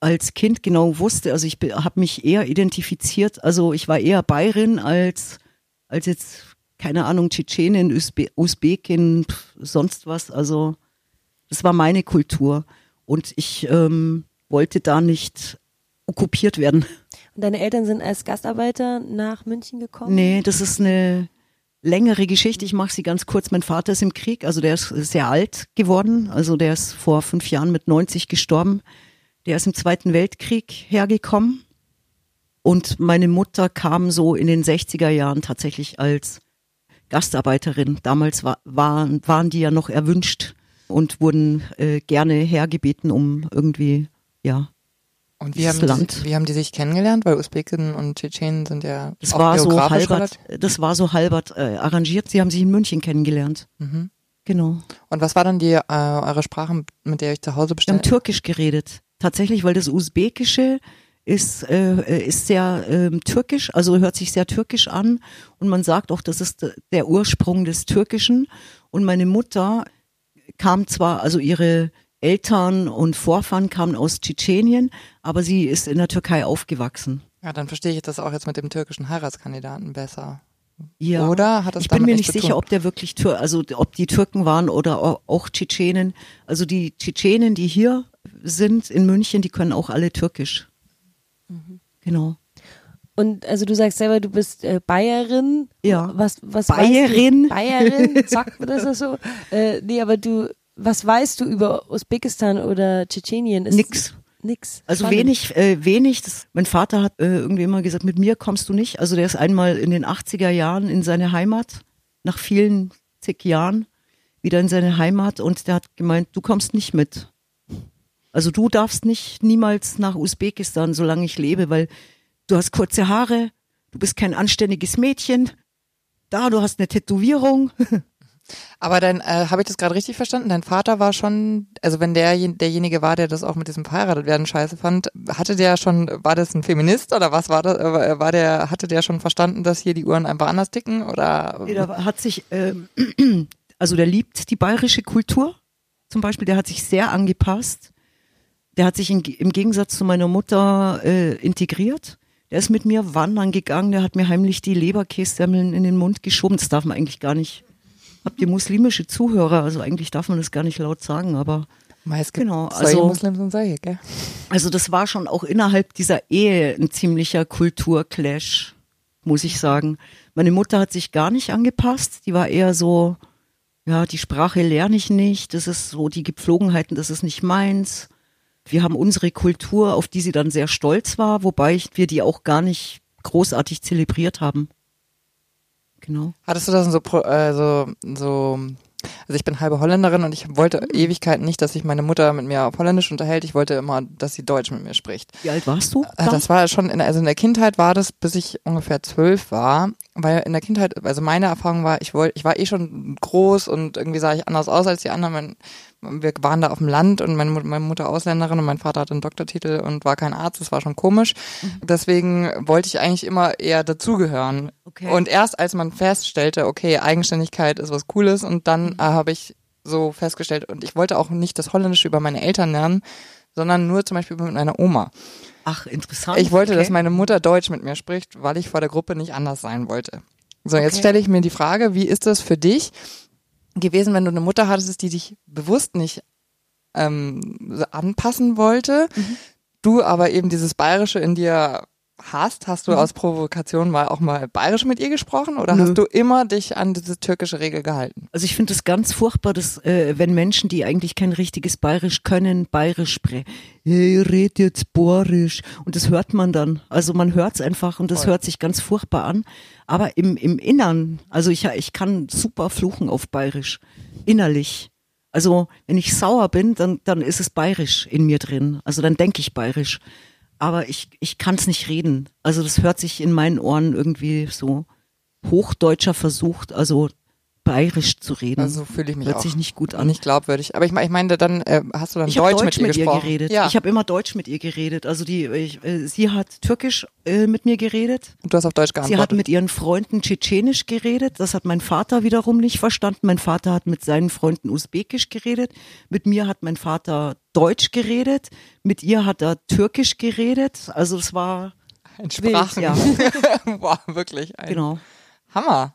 als Kind genau wusste, also ich habe mich eher identifiziert, also ich war eher Bayerin als als jetzt, keine Ahnung, Tschetschenin, Usbe Usbekin, sonst was. Also das war meine Kultur. Und ich ähm, wollte da nicht okkupiert werden. Und deine Eltern sind als Gastarbeiter nach München gekommen? Nee, das ist eine längere Geschichte. Ich mache sie ganz kurz. Mein Vater ist im Krieg, also der ist sehr alt geworden. Also der ist vor fünf Jahren mit 90 gestorben. Der ist im Zweiten Weltkrieg hergekommen und meine Mutter kam so in den 60er Jahren tatsächlich als Gastarbeiterin. Damals war, waren, waren die ja noch erwünscht und wurden äh, gerne hergebeten, um irgendwie, ja, und wie haben, Land. Die, wie haben die sich kennengelernt? Weil Usbeken und Tschetschenen sind ja das war so halbert, Das war so halbert äh, arrangiert. Sie haben sich in München kennengelernt. Mhm. Genau. Und was war dann die äh, eure Sprache, mit der ihr euch zu Hause bestellt? Wir haben Türkisch geredet. Tatsächlich, weil das Usbekische ist, äh, ist sehr äh, türkisch, also hört sich sehr türkisch an und man sagt auch, das ist der Ursprung des Türkischen. Und meine Mutter kam zwar, also ihre Eltern und Vorfahren kamen aus Tschetschenien, aber sie ist in der Türkei aufgewachsen. Ja, dann verstehe ich das auch jetzt mit dem türkischen Heiratskandidaten besser. Ja. Oder hat das Ich bin mir nicht sicher, ob der wirklich Tür, also ob die Türken waren oder auch Tschetschenen. Also die Tschetschenen, die hier sind in München, die können auch alle Türkisch. Mhm. Genau. Und also du sagst selber, du bist äh, Bayerin. Ja. Was, was Bayerin? Bayerin, (laughs) sagt man das so? Äh, nee, aber du, was weißt du über Usbekistan oder Tschetschenien? Ist nix. Nix. Also Spannend. wenig, äh, wenig. Das, mein Vater hat äh, irgendwie immer gesagt, mit mir kommst du nicht. Also der ist einmal in den 80er Jahren in seine Heimat, nach vielen zig Jahren wieder in seine Heimat und der hat gemeint, du kommst nicht mit. Also du darfst nicht niemals nach Usbekistan, solange ich lebe, weil du hast kurze Haare, du bist kein anständiges Mädchen, da, du hast eine Tätowierung. (laughs) Aber dann äh, habe ich das gerade richtig verstanden? Dein Vater war schon, also wenn der derjenige war, der das auch mit diesem verheiratet werden scheiße fand, hatte der schon, war das ein Feminist oder was war das? Äh, war der, hatte der schon verstanden, dass hier die Uhren einfach anders ticken oder? Der hat sich, äh, (clears throat) also der liebt die bayerische Kultur zum Beispiel, der hat sich sehr angepasst der hat sich in, im Gegensatz zu meiner Mutter äh, integriert. Der ist mit mir wandern gegangen, der hat mir heimlich die Leberkässemmeln in den Mund geschoben. Das darf man eigentlich gar nicht. Habt ihr muslimische Zuhörer? Also eigentlich darf man das gar nicht laut sagen, aber Meist genau. Also, Muslims und solche, gell? also das war schon auch innerhalb dieser Ehe ein ziemlicher Kulturclash, muss ich sagen. Meine Mutter hat sich gar nicht angepasst. Die war eher so, ja, die Sprache lerne ich nicht. Das ist so die Gepflogenheiten, das ist nicht meins. Wir haben unsere Kultur, auf die sie dann sehr stolz war, wobei wir die auch gar nicht großartig zelebriert haben. genau. Hattest du das so, äh, so, so, also ich bin halbe Holländerin und ich wollte Mhm. Ewigkeiten nicht, dass sich meine Mutter mit mir auf Holländisch unterhält. Ich wollte immer, dass sie Deutsch mit mir spricht. Wie alt warst du? Äh, Das war schon, in, also in der Kindheit war das, bis ich ungefähr zwölf war, weil in der Kindheit, also meine Erfahrung war, ich wollte, ich war eh schon groß und irgendwie sah ich anders aus als die anderen. Mein, wir waren da auf dem Land und meine, meine Mutter Ausländerin und mein Vater hatte einen Doktortitel und war kein Arzt, das war schon komisch. Deswegen wollte ich eigentlich immer eher dazugehören. Okay. Und erst als man feststellte, okay, Eigenständigkeit ist was Cooles und dann äh, habe ich so festgestellt und ich wollte auch nicht das Holländische über meine Eltern lernen, sondern nur zum Beispiel mit meiner Oma. Ach, interessant. Ich wollte, okay. dass meine Mutter Deutsch mit mir spricht, weil ich vor der Gruppe nicht anders sein wollte. So, jetzt Okay. stelle ich mir die Frage, wie ist das für dich gewesen, wenn du eine Mutter hattest, die dich bewusst nicht ähm, anpassen wollte, Mhm. du aber eben dieses Bayerische in dir hast? Hast du Mhm. aus Provokation mal auch mal Bayerisch mit ihr gesprochen oder Nö. hast du immer dich an diese türkische Regel gehalten? Also ich finde es ganz furchtbar, dass äh, wenn Menschen, die eigentlich kein richtiges Bayerisch können, Bayerisch sprechen. Hey, red jetzt Bayerisch. Und das hört man dann. Also man hört es einfach und das Voll. hört sich ganz furchtbar an. Aber im, im Innern, also ich, ich kann super fluchen auf Bayerisch. Innerlich. Also wenn ich sauer bin, dann, dann ist es Bayerisch in mir drin. Also dann denke ich Bayerisch. Aber ich, ich kann es nicht reden. Also das hört sich in meinen Ohren irgendwie so Hochdeutscher versucht, also bayerisch zu reden. Also fühle ich mich Hört auch sich nicht gut an. nicht glaubwürdig. Aber ich, mein- ich meine, dann äh, hast du dann ich Deutsch, Deutsch, mit ihr gesprochen. geredet. Ja. Ich habe immer Deutsch mit ihr geredet. Also die, ich, äh, sie hat Türkisch äh, mit mir geredet. Und du hast auf Deutsch Sie hat geantwortet. mit ihren Freunden Tschetschenisch geredet. Das hat mein Vater wiederum nicht verstanden. Mein Vater hat mit seinen Freunden Usbekisch geredet. Mit mir hat mein Vater Deutsch geredet. Mit ihr hat er Türkisch geredet. Also es war Ein wild, Sprachen. ja, (laughs) Boah, wirklich. Ein genau. Hammer.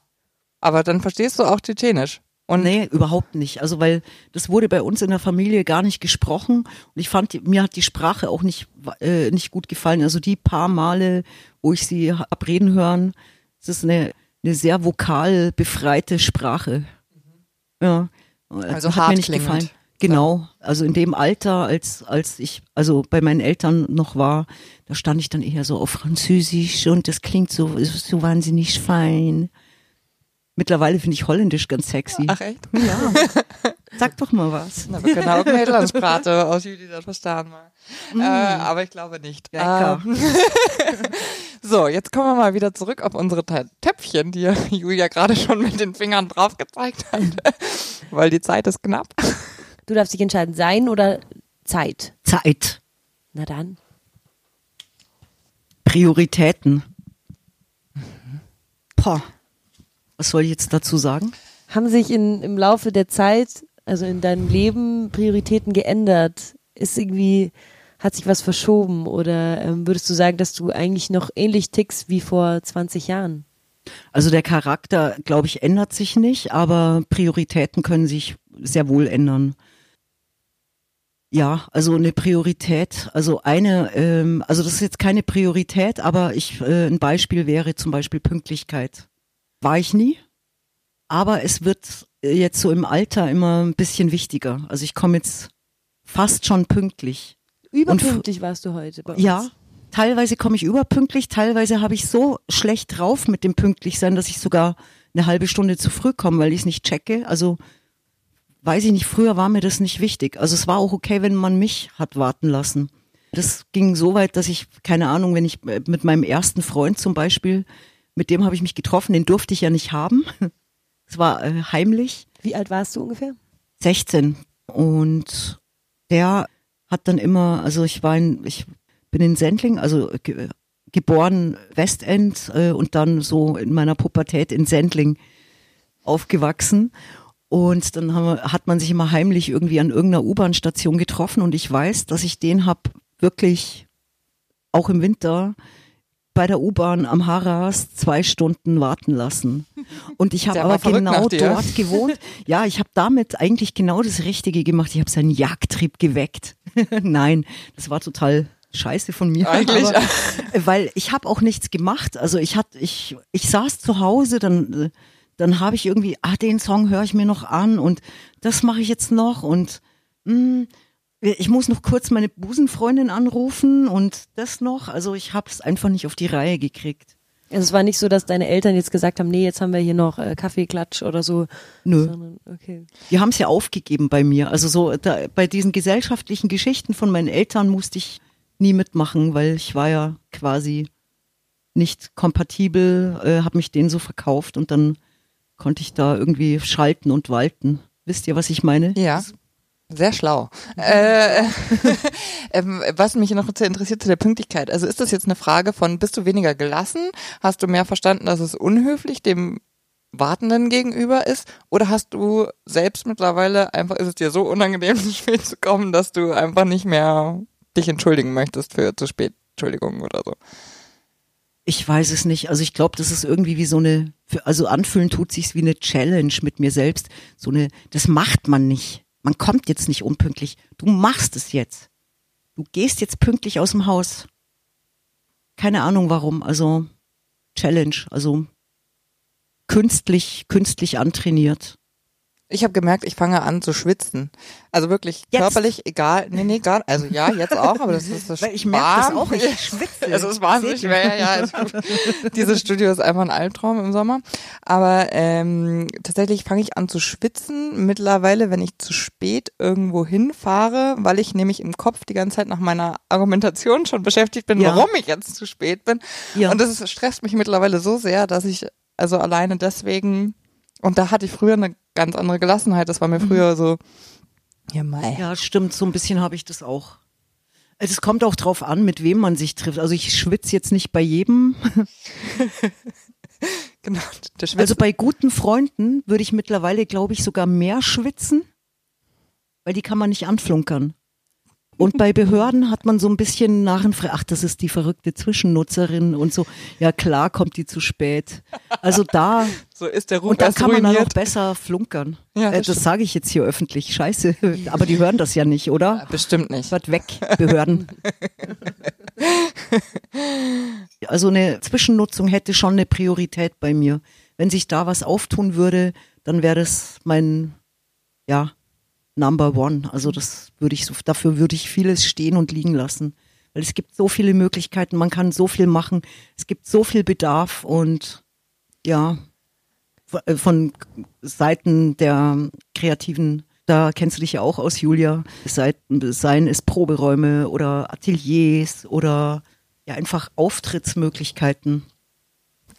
Aber dann verstehst du auch Tschetschenisch. Und nee, überhaupt nicht. Also weil das wurde bei uns in der Familie gar nicht gesprochen und ich fand, mir hat die Sprache auch nicht äh, nicht gut gefallen. Also die paar Male, wo ich sie hab reden hören, es ist eine eine sehr vokal befreite Sprache. Ja, Also hat hart mir nicht klingend. gefallen. Genau, also in dem Alter, als als ich also bei meinen Eltern noch war, da stand ich dann eher so auf Französisch und das klingt so so wahnsinnig fein. Mittlerweile finde ich Holländisch ganz sexy. Ach echt? Ja. Sag doch mal was. Na, wir können auch Nederlands praten, als jullie dat verstaan. Maar. Äh, aber ich glaube nicht. Lecker. Ähm, (laughs) so, jetzt kommen wir mal wieder zurück auf unsere Töpfchen, die (laughs) Julia gerade schon mit den Fingern drauf gezeigt hat, (laughs) weil die Zeit ist knapp. Du darfst dich entscheiden, sein oder Zeit. Zeit. Na dann. Prioritäten. Boah. Was soll ich jetzt dazu sagen? Haben sich in, im Laufe der Zeit, also in deinem Leben, Prioritäten geändert? Ist irgendwie, hat sich was verschoben? Oder ähm, würdest du sagen, dass du eigentlich noch ähnlich tickst wie vor 20 Jahren? Also der Charakter, glaube ich, ändert sich nicht, aber Prioritäten können sich sehr wohl ändern. Ja, also eine Priorität, also eine, ähm, also das ist jetzt keine Priorität, aber ich, äh, ein Beispiel wäre zum Beispiel Pünktlichkeit. War ich nie, aber es wird jetzt so im Alter immer ein bisschen wichtiger. Also ich komme jetzt fast schon pünktlich. Überpünktlich warst du heute bei uns. Ja, teilweise komme ich überpünktlich, teilweise habe ich so schlecht drauf mit dem Pünktlichsein, dass ich sogar eine halbe Stunde zu früh komme, weil ich es nicht checke. Also weiß ich nicht, früher war mir das nicht wichtig. Also es war auch okay, wenn man mich hat warten lassen. Das ging so weit, dass ich, keine Ahnung, wenn ich äh, mit meinem ersten Freund zum Beispiel, mit dem habe ich mich getroffen, den durfte ich ja nicht haben. Es war äh, heimlich. Wie alt warst du ungefähr? 16 und der hat dann immer, also ich war in, ich bin in Sendling, also ge geboren Westend äh, und dann so in meiner Pubertät in Sendling aufgewachsen und dann wir, hat man sich immer heimlich irgendwie an irgendeiner U-Bahn-Station getroffen und ich weiß, dass ich den hab wirklich auch im Winter bei der U-Bahn am Harras zwei Stunden warten lassen. Und ich habe aber genau dort gewohnt. Ja, ich habe damit eigentlich genau das Richtige gemacht. Ich habe seinen Jagdtrieb geweckt. (laughs) Nein, das war total scheiße von mir. Eigentlich. Aber, äh, weil ich habe auch nichts gemacht. Also ich hatte, ich, ich saß zu Hause, dann, dann habe ich irgendwie, ah, den Song höre ich mir noch an und das mache ich jetzt noch und mh, ich muss noch kurz meine Busenfreundin anrufen und das noch. Also ich habe es einfach nicht auf die Reihe gekriegt. Also es war nicht so, dass deine Eltern jetzt gesagt haben, nee, jetzt haben wir hier noch äh, Kaffeeklatsch oder so. Nö. Sondern, okay. Die haben es ja aufgegeben bei mir. Also so da, bei diesen gesellschaftlichen Geschichten von meinen Eltern musste ich nie mitmachen, weil ich war ja quasi nicht kompatibel, äh, habe mich denen so verkauft und dann konnte ich da irgendwie schalten und walten. Wisst ihr, was ich meine? Ja. Sehr schlau. Äh, (laughs) ähm, was mich noch interessiert zu der Pünktlichkeit. Also ist das jetzt eine Frage von, bist du weniger gelassen? Hast du mehr verstanden, dass es unhöflich dem Wartenden gegenüber ist? Oder hast du selbst mittlerweile einfach, ist es dir so unangenehm, (laughs) zu spät zu kommen, dass du einfach nicht mehr dich entschuldigen möchtest für zu spät, Entschuldigung oder so? Ich weiß es nicht. Also ich glaube, das ist irgendwie wie so eine, also anfühlen tut sich's wie eine Challenge mit mir selbst. So eine, das macht man nicht. Man kommt jetzt nicht unpünktlich. Du machst es jetzt. Du gehst jetzt pünktlich aus dem Haus. Keine Ahnung warum. Also Challenge. Also künstlich, künstlich antrainiert. Ich habe gemerkt, ich fange an zu schwitzen. Also wirklich Jetzt? körperlich, egal, nee, nee, gar, also ja, jetzt auch, aber das ist das Weil ich merke das auch, ich schwitze. (laughs) Es ist wahnsinnig schwer, ja. Also, dieses Studio ist einfach ein Albtraum im Sommer. Aber ähm, tatsächlich fange ich an zu schwitzen mittlerweile, wenn ich zu spät irgendwo hinfahre, weil ich nämlich im Kopf die ganze Zeit nach meiner Argumentation schon beschäftigt bin, Ja. warum ich jetzt zu spät bin. Ja. Und das ist, stresst mich mittlerweile so sehr, dass ich also alleine deswegen und da hatte ich früher eine ganz andere Gelassenheit. Das war mir früher so, ja, mei. Ja, stimmt, so ein bisschen habe ich das auch. Also Es kommt auch drauf an, mit wem man sich trifft. Also ich schwitze jetzt nicht bei jedem. (laughs) Genau, der. Also bei guten Freunden würde ich mittlerweile, glaube ich, sogar mehr schwitzen, weil die kann man nicht anflunkern. Und bei Behörden hat man so ein bisschen Narrenfrei, ach, das ist die verrückte Zwischennutzerin und so. Ja, klar kommt die zu spät. Also da, (laughs) so ist der Ruf und erst kann man dann auch besser flunkern. Ja, äh, das das sage ich jetzt hier öffentlich. Scheiße. Aber die hören das ja nicht, oder? Bestimmt nicht. Wird weg, Behörden. (laughs) Also eine Zwischennutzung hätte schon eine Priorität bei mir. Wenn sich da was auftun würde, dann wäre das mein, ja, Number One. Also das würde ich so, dafür würde ich vieles stehen und liegen lassen. Weil es gibt so viele Möglichkeiten, man kann so viel machen, es gibt so viel Bedarf und ja, von- von Seiten der kreativen, da kennst du dich ja auch aus, Julia, Seiten, seien es Proberäume oder Ateliers oder ja einfach Auftrittsmöglichkeiten.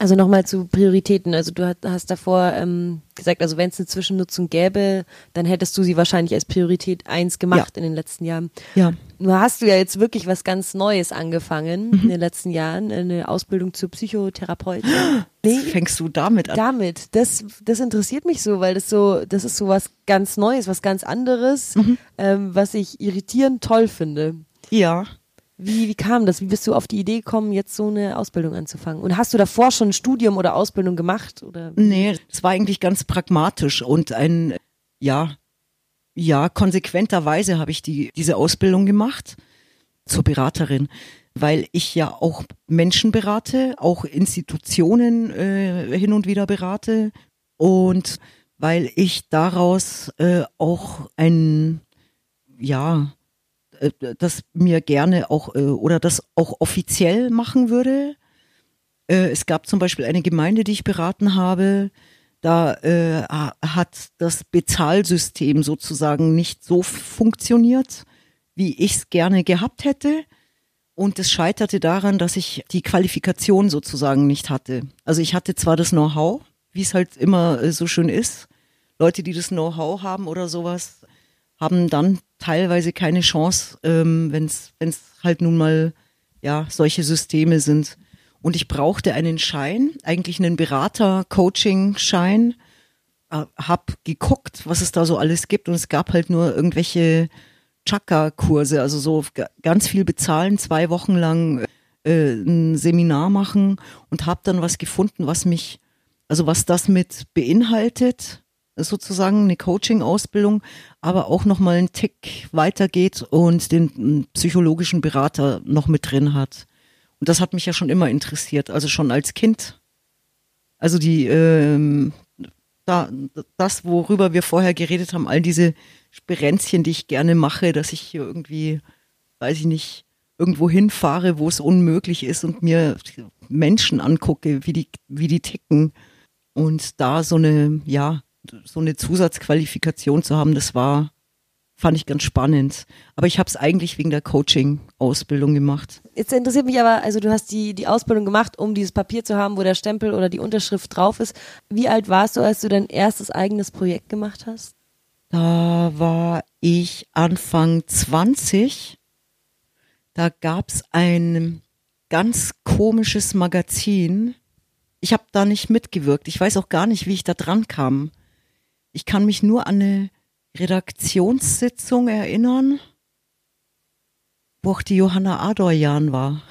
Also nochmal zu Prioritäten. Also du hast- davor ähm, gesagt, also wenn es eine Zwischennutzung gäbe, dann hättest du sie wahrscheinlich als Priorität eins gemacht in den letzten Jahren. Ja. Nur hast du ja jetzt wirklich was ganz Neues angefangen in den letzten Jahren, eine Ausbildung zur Psychotherapeutin. (gasps) Nee, Fängst du damit an? damit. Das, das interessiert mich so, weil das so, das ist so was ganz Neues, was ganz anderes, ähm, was ich irritierend toll finde. Ja. Wie, wie kam das? Wie bist du auf die Idee gekommen, jetzt so eine Ausbildung anzufangen? Und hast du davor schon ein Studium oder Ausbildung gemacht? Oder? Nee, es war eigentlich ganz pragmatisch und ein, ja, ja, konsequenterweise habe ich die, diese Ausbildung gemacht zur Beraterin, weil ich ja auch Menschen berate, auch Institutionen äh, hin und wieder berate und weil ich daraus äh, auch ein, ja, das mir gerne auch äh, oder das auch offiziell machen würde. Äh, es gab zum Beispiel eine Gemeinde, die ich beraten habe, da äh, ha- hat das Bezahlsystem sozusagen nicht so funktioniert, wie ich es gerne gehabt hätte. Und es scheiterte daran, dass ich die Qualifikation sozusagen nicht hatte. Also ich hatte zwar das Know-how, wie es halt immer äh, so schön ist. Leute, die das Know-how haben oder sowas, haben dann teilweise keine Chance, ähm, wenn es halt nun mal ja solche Systeme sind. Und ich brauchte einen Schein, eigentlich einen Berater-Coaching-Schein, äh, hab geguckt, was es da so alles gibt. Und es gab halt nur irgendwelche Chakra-Kurse, also so ganz viel bezahlen, zwei Wochen lang äh, ein Seminar machen. Und habe dann was gefunden, was mich, also was das mit beinhaltet, sozusagen eine Coaching-Ausbildung, aber auch nochmal einen Tick weitergeht und den mm, psychologischen Berater noch mit drin hat. Und das hat mich ja schon immer interessiert, also schon als Kind. Also die, ähm, da, das, worüber wir vorher geredet haben, all diese Sperenzchen, die ich gerne mache, dass ich hier irgendwie, weiß ich nicht, irgendwo hinfahre, wo es unmöglich ist und mir Menschen angucke, wie die, wie die ticken. Und da so eine, ja, so eine Zusatzqualifikation zu haben, das war, fand ich ganz spannend. Aber ich habe es eigentlich wegen der Coaching-Ausbildung gemacht. Jetzt interessiert mich aber, also du hast die, die Ausbildung gemacht, um dieses Papier zu haben, wo der Stempel oder die Unterschrift drauf ist. Wie alt warst du, als du dein erstes eigenes Projekt gemacht hast? Da war ich Anfang 20. Da gab's ein ganz komisches Magazin. Ich habe da nicht mitgewirkt. Ich weiß auch gar nicht, wie ich da dran kam. Ich kann mich nur an eine Redaktionssitzung erinnern, wo auch die Johanna Adorjan war,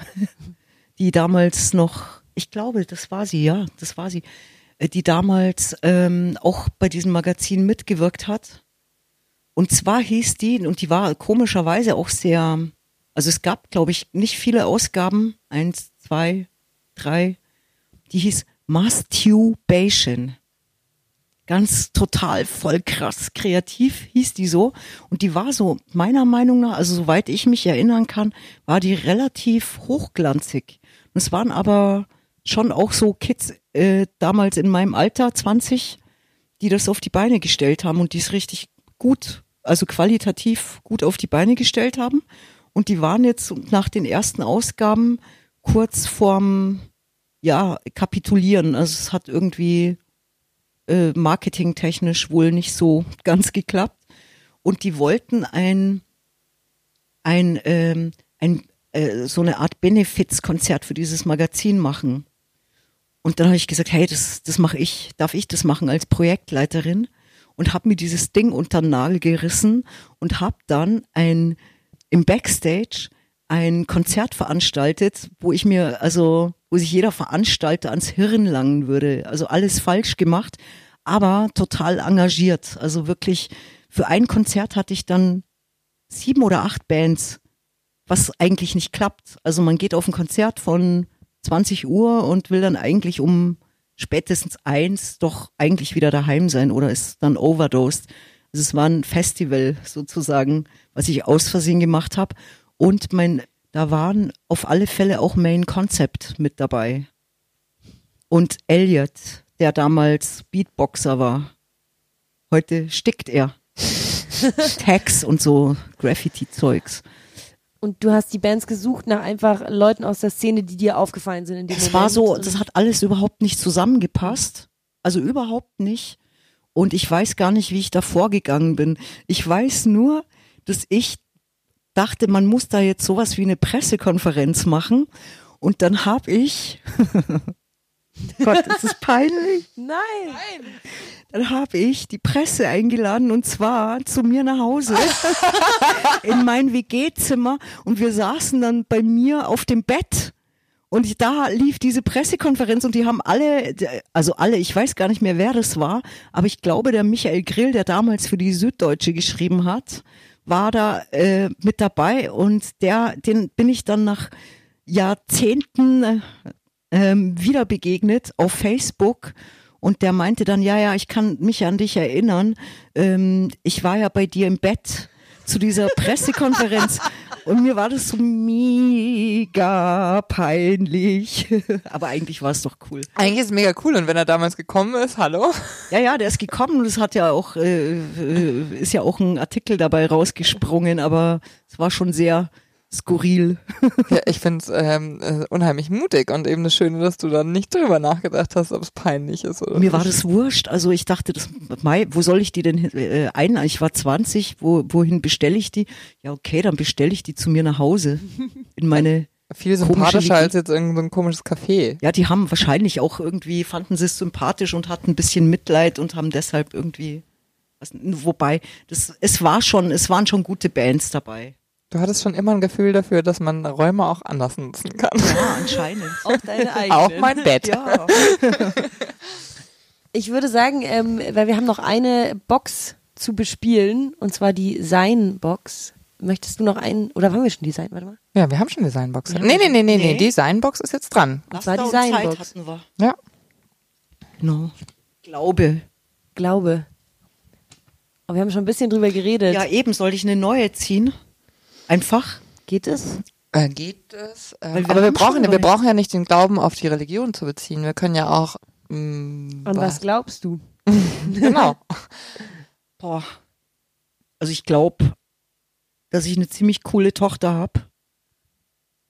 (laughs) die damals noch, ich glaube, das war sie, ja, das war sie, äh, die damals ähm, auch bei diesem Magazin mitgewirkt hat. Und zwar hieß die, und die war komischerweise auch sehr, also es gab, glaube ich, nicht viele Ausgaben, eins, zwei, drei, die hieß Masturbation ganz total voll krass kreativ hieß die so und die war so meiner Meinung nach, also soweit ich mich erinnern kann, war die relativ hochglanzig. Und es waren aber schon auch so Kids äh, damals in meinem Alter 20, die das auf die Beine gestellt haben und die es richtig gut, also qualitativ gut auf die Beine gestellt haben und die waren jetzt nach den ersten Ausgaben kurz vorm ja, kapitulieren. Also es hat irgendwie äh, marketingtechnisch wohl nicht so ganz geklappt. Und die wollten ein, ein, ähm, ein äh, so eine Art Benefizkonzert für dieses Magazin machen. Und dann habe ich gesagt, hey, das, das mache ich, darf ich das machen als Projektleiterin? Und habe mir dieses Ding unter den Nagel gerissen und habe dann ein im Backstage ein Konzert veranstaltet, wo ich mir, also, wo sich jeder Veranstalter ans Hirn langen würde. Also alles falsch gemacht, aber total engagiert. Also wirklich, für ein Konzert hatte ich dann sieben oder acht Bands, was eigentlich nicht klappt. Also man geht auf ein Konzert von 20 Uhr und will dann eigentlich um spätestens eins doch eigentlich wieder daheim sein oder ist dann overdosed. Also es war ein Festival sozusagen, was ich aus Versehen gemacht habe. Und mein, da waren auf alle Fälle auch Main Concept mit dabei. Und Elliot, der damals Beatboxer war. Heute stickt er. (laughs) Tags und so Graffiti-Zeugs. Und du hast die Bands gesucht nach einfach Leuten aus der Szene, die dir aufgefallen sind in dem Es war so, das hat alles überhaupt nicht zusammengepasst. Also überhaupt nicht. Und ich weiß gar nicht, wie ich da vorgegangen bin. Ich weiß nur, dass ich dachte, man muss da jetzt sowas wie eine Pressekonferenz machen. Und dann habe ich, (laughs) Gott, das ist peinlich. Nein. Dann habe ich die Presse eingeladen und zwar zu mir nach Hause (laughs) in mein WG-Zimmer und wir saßen dann bei mir auf dem Bett und da lief diese Pressekonferenz und die haben alle, also alle, ich weiß gar nicht mehr, wer das war, aber ich glaube, der Michael Grill, der damals für die Süddeutsche geschrieben hat, war da äh, mit dabei und der, den bin ich dann nach Jahrzehnten äh, ähm, wieder begegnet auf Facebook und der meinte dann, ja, ja, ich kann mich an dich erinnern. Ähm, ich war ja bei dir im Bett zu dieser (laughs) Pressekonferenz und mir war das so mega peinlich. (laughs) Aber eigentlich war es doch cool. Eigentlich ist es mega cool und wenn er damals gekommen ist, hallo? Ja, ja, der ist gekommen und es hat ja auch, äh, äh, ist ja auch ein Artikel dabei rausgesprungen, aber es war schon sehr skurril. Ja, ich finde es ähm, äh, unheimlich mutig und eben das Schöne, dass du dann nicht drüber nachgedacht hast, ob es peinlich ist oder Mir war das wurscht. Also ich dachte, das, Mai, wo soll ich die denn äh, ein? Ich war 20, wo, wohin bestelle ich die? Ja, okay, dann bestelle ich die zu mir nach Hause. In meine, viel sympathischer als jetzt irgendein so ein komisches Café. ja, die haben wahrscheinlich auch irgendwie, fanden sie es sympathisch und hatten ein bisschen Mitleid und haben deshalb irgendwie, was, wobei, das, es war schon, es waren schon gute Bands dabei. Du hattest schon immer ein Gefühl dafür, dass man Räume auch anders nutzen kann. Ja, anscheinend. (laughs) Auch deine eigenen. auch mein Bett. ja. (laughs) Ich würde sagen, ähm, weil wir haben noch eine Box zu bespielen, und zwar die Sein-Box. Möchtest du noch einen, oder haben wir schon die Sein? Warte mal. Ja, wir haben schon Designbox. Ja. Nee, nee, nee, nee, nee, Designbox ist jetzt dran. Das war und Zeit Sein-Box. hatten wir. Ja. Genau. Glaube. Glaube. Aber wir haben schon ein bisschen drüber geredet. Ja, eben, soll ich eine neue ziehen? Einfach? Geht es? Äh, geht es? Weil wir aber wir brauchen, wir brauchen ja nicht den Glauben auf die Religion zu beziehen. Wir können ja auch. mm, Mh, An was glaubst du? (laughs) (laughs) Genau. Boah. Also ich glaube, dass ich eine ziemlich coole Tochter habe.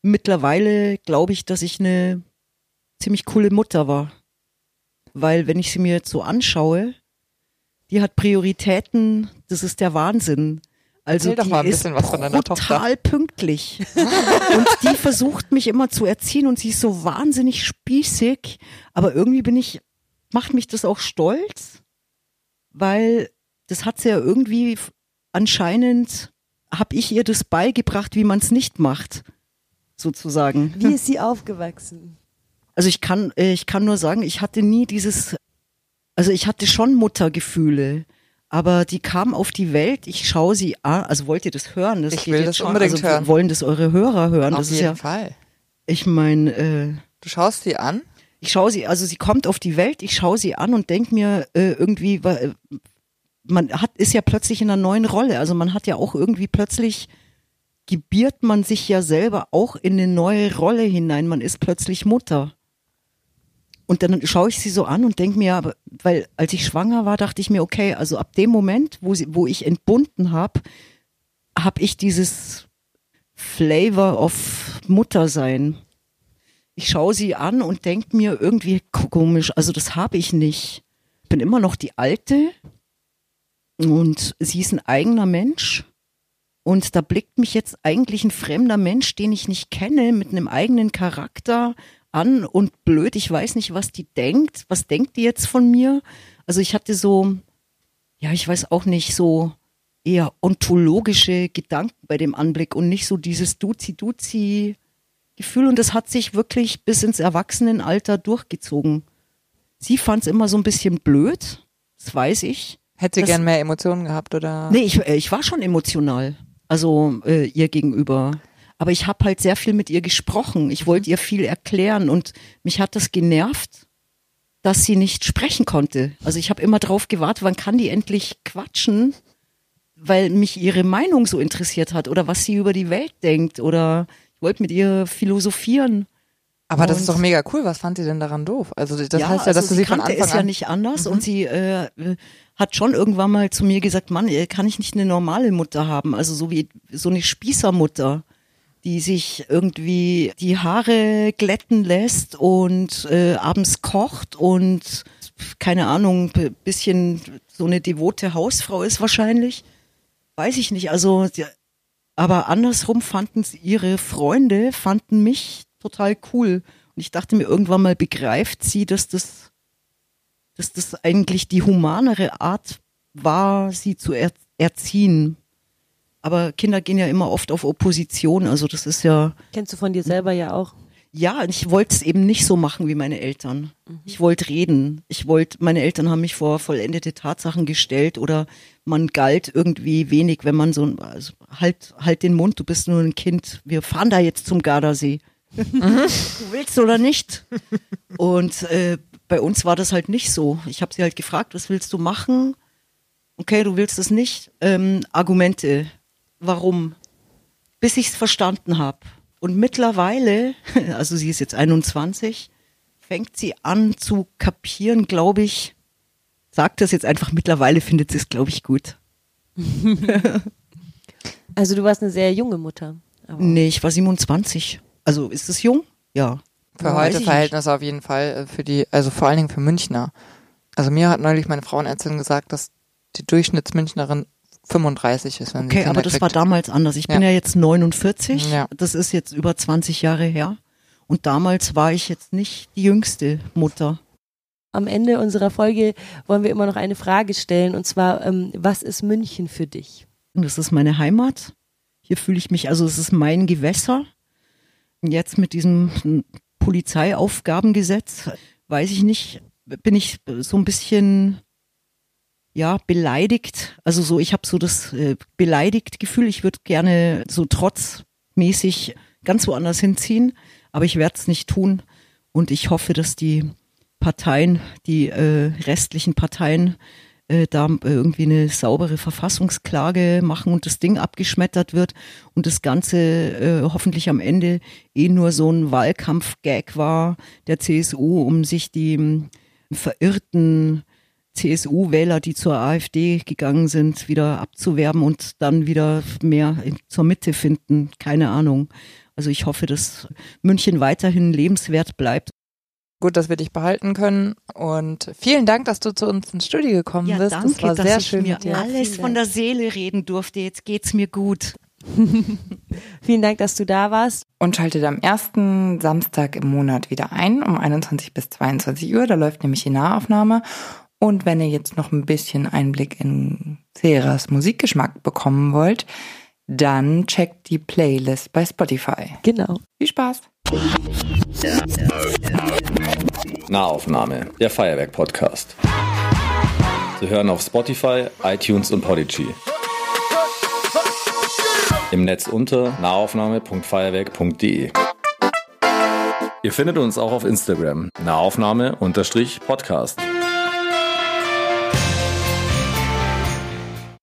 Mittlerweile glaube ich, dass ich eine ziemlich coole Mutter war. Weil wenn ich sie mir jetzt so anschaue, die hat Prioritäten, das ist der Wahnsinn. Also Erzähl doch die mal ein bisschen was von deiner Tochter. total pünktlich. (laughs) und die versucht mich immer zu erziehen und sie ist so wahnsinnig spießig. Aber irgendwie bin ich, macht mich das auch stolz, weil das hat sie ja irgendwie anscheinend, habe ich ihr das beigebracht, wie man es nicht macht, sozusagen. Wie ist sie aufgewachsen? Also ich kann, äh, ich kann nur sagen, ich hatte nie dieses, also ich hatte schon Muttergefühle, aber die kam auf die Welt. Ich schaue sie an, also wollt ihr das hören? Das Ich will das schon, unbedingt also hören. Wollen das eure Hörer hören? Auf das jeden ist ja, Fall. ich meine, äh, Du schaust sie an. ich schaue sie, also sie kommt auf die Welt, ich schaue sie an und denke mir äh, irgendwie, äh, man hat ist ja plötzlich in einer neuen Rolle. Also man hat ja auch irgendwie plötzlich gebiert man sich ja selber auch in eine neue Rolle hinein. Man ist plötzlich Mutter. Und dann schaue ich sie so an und denke mir, weil als ich schwanger war, dachte ich mir, okay, also ab dem Moment, wo, sie, wo ich entbunden habe, habe ich dieses Flavor of Muttersein. Ich schaue sie an und denke mir irgendwie komisch, also das habe ich nicht. Ich bin immer noch die Alte und sie ist ein eigener Mensch. Und da blickt mich jetzt eigentlich ein fremder Mensch, den ich nicht kenne, mit einem eigenen Charakter an und blöd. Ich weiß nicht, was die denkt. Was denkt die jetzt von mir? Also ich hatte so, ja, ich weiß auch nicht, so eher ontologische Gedanken bei dem Anblick und nicht so dieses Duzi-Duzi-Gefühl. Und das hat sich wirklich bis ins Erwachsenenalter durchgezogen. Sie fand es immer so ein bisschen blöd, das weiß ich. Hätte sie gern mehr Emotionen gehabt oder? Nee, ich, äh, ich war schon emotional, also äh, ihr gegenüber. Aber ich habe halt sehr viel mit ihr gesprochen. Ich wollte ihr viel erklären und mich hat das genervt, dass sie nicht sprechen konnte. Also ich habe immer drauf gewartet, wann kann die endlich quatschen, weil mich ihre Meinung so interessiert hat oder was sie über die Welt denkt oder ich wollte mit ihr philosophieren. Aber das ist doch mega cool. Was fand sie denn daran doof? Also das heißt ja, also dass du sie von kannte Anfang ja an. nicht anders und sie äh, äh, hat schon irgendwann mal zu mir gesagt, Mann, äh, kann ich nicht eine normale Mutter haben? Also so wie so eine Spießermutter, die sich irgendwie die Haare glätten lässt und äh, abends kocht und keine Ahnung, bisschen so eine devote Hausfrau ist wahrscheinlich. Weiß ich nicht. Also aber andersrum fanden sie ihre Freunde, fanden mich total cool. Und ich dachte mir irgendwann mal, begreift sie, dass das, dass das eigentlich die humanere Art war, sie zu er erziehen. Aber Kinder gehen ja immer oft auf Opposition. Also das ist ja, Kennst du von dir selber ja auch. ja, ich wollte es eben nicht so machen wie meine Eltern. Ich wollte reden. Ich wollte, meine Eltern haben mich vor vollendete Tatsachen gestellt oder man galt irgendwie wenig, wenn man so, ein- also halt, halt den Mund, du bist nur ein Kind. Wir fahren da jetzt zum Gardasee. (laughs) du willst oder nicht? Und äh, bei uns war das halt nicht so. Ich habe sie halt gefragt, was willst du machen? Okay, du willst es nicht. Ähm, Argumente. Warum? Bis ich es verstanden habe. Und mittlerweile, (laughs) also sie ist jetzt 21, fängt sie an zu kapieren, glaube ich. Sagt das jetzt einfach, mittlerweile findet sie es, glaube ich, gut. (laughs) Also du warst eine sehr junge Mutter. Aber Nee, ich war 27. Also ist es jung? Ja. Für heute ich Verhältnisse auf jeden Fall, äh, für die, also vor allen Dingen für Münchner. Also mir hat neulich meine Frauenärztin gesagt, dass die Durchschnittsmünchnerin 35 ist, wenn sie Okay, aber das kriegt. war damals anders. Ich bin Ja. ja jetzt 49. Ja. Das ist jetzt über 20 Jahre her. Und damals war ich jetzt nicht die jüngste Mutter. am Ende unserer Folge wollen wir immer noch eine Frage stellen und zwar, ähm, was ist München für dich? Das ist meine Heimat. Hier fühle ich mich, also es ist mein Gewässer. Und Jetzt mit diesem Polizeiaufgabengesetz, weiß ich nicht, bin ich so ein bisschen ja beleidigt. Also so, ich habe so das äh, beleidigt Gefühl, ich würde gerne so trotzmäßig ganz woanders hinziehen, aber ich werde es nicht tun. Und ich hoffe, dass die Parteien, die äh, restlichen Parteien äh, da irgendwie eine saubere Verfassungsklage machen und das Ding abgeschmettert wird und das Ganze äh, hoffentlich am Ende eh nur so ein Wahlkampf-Gag war der CSU, um sich die verirrten CSU-Wähler, die zur AfD gegangen sind, wieder abzuwerben und dann wieder mehr in, zur Mitte finden. Keine Ahnung. Also ich hoffe, dass München weiterhin lebenswert bleibt. Gut, dass wir dich behalten können und vielen Dank, dass du zu uns ins Studio gekommen ja, bist. Danke, das war dass sehr ich schön mir mit dir. alles von der Seele reden durfte. Jetzt geht's mir gut. (laughs) Vielen Dank, dass du da warst. Und schaltet am ersten Samstag im Monat wieder ein, um 21 bis 22 Uhr. Da läuft nämlich die Nahaufnahme. Und wenn ihr jetzt noch ein bisschen Einblick in Ceras Musikgeschmack bekommen wollt, dann checkt die Playlist bei Spotify. Genau. Viel Spaß! Nahaufnahme, der Feuerwerk-Podcast. Zu hören auf Spotify, iTunes und Podigy. Im Netz unter nahaufnahme.feuerwerk.de. Ihr findet uns auch auf Instagram, nahaufnahme-podcast.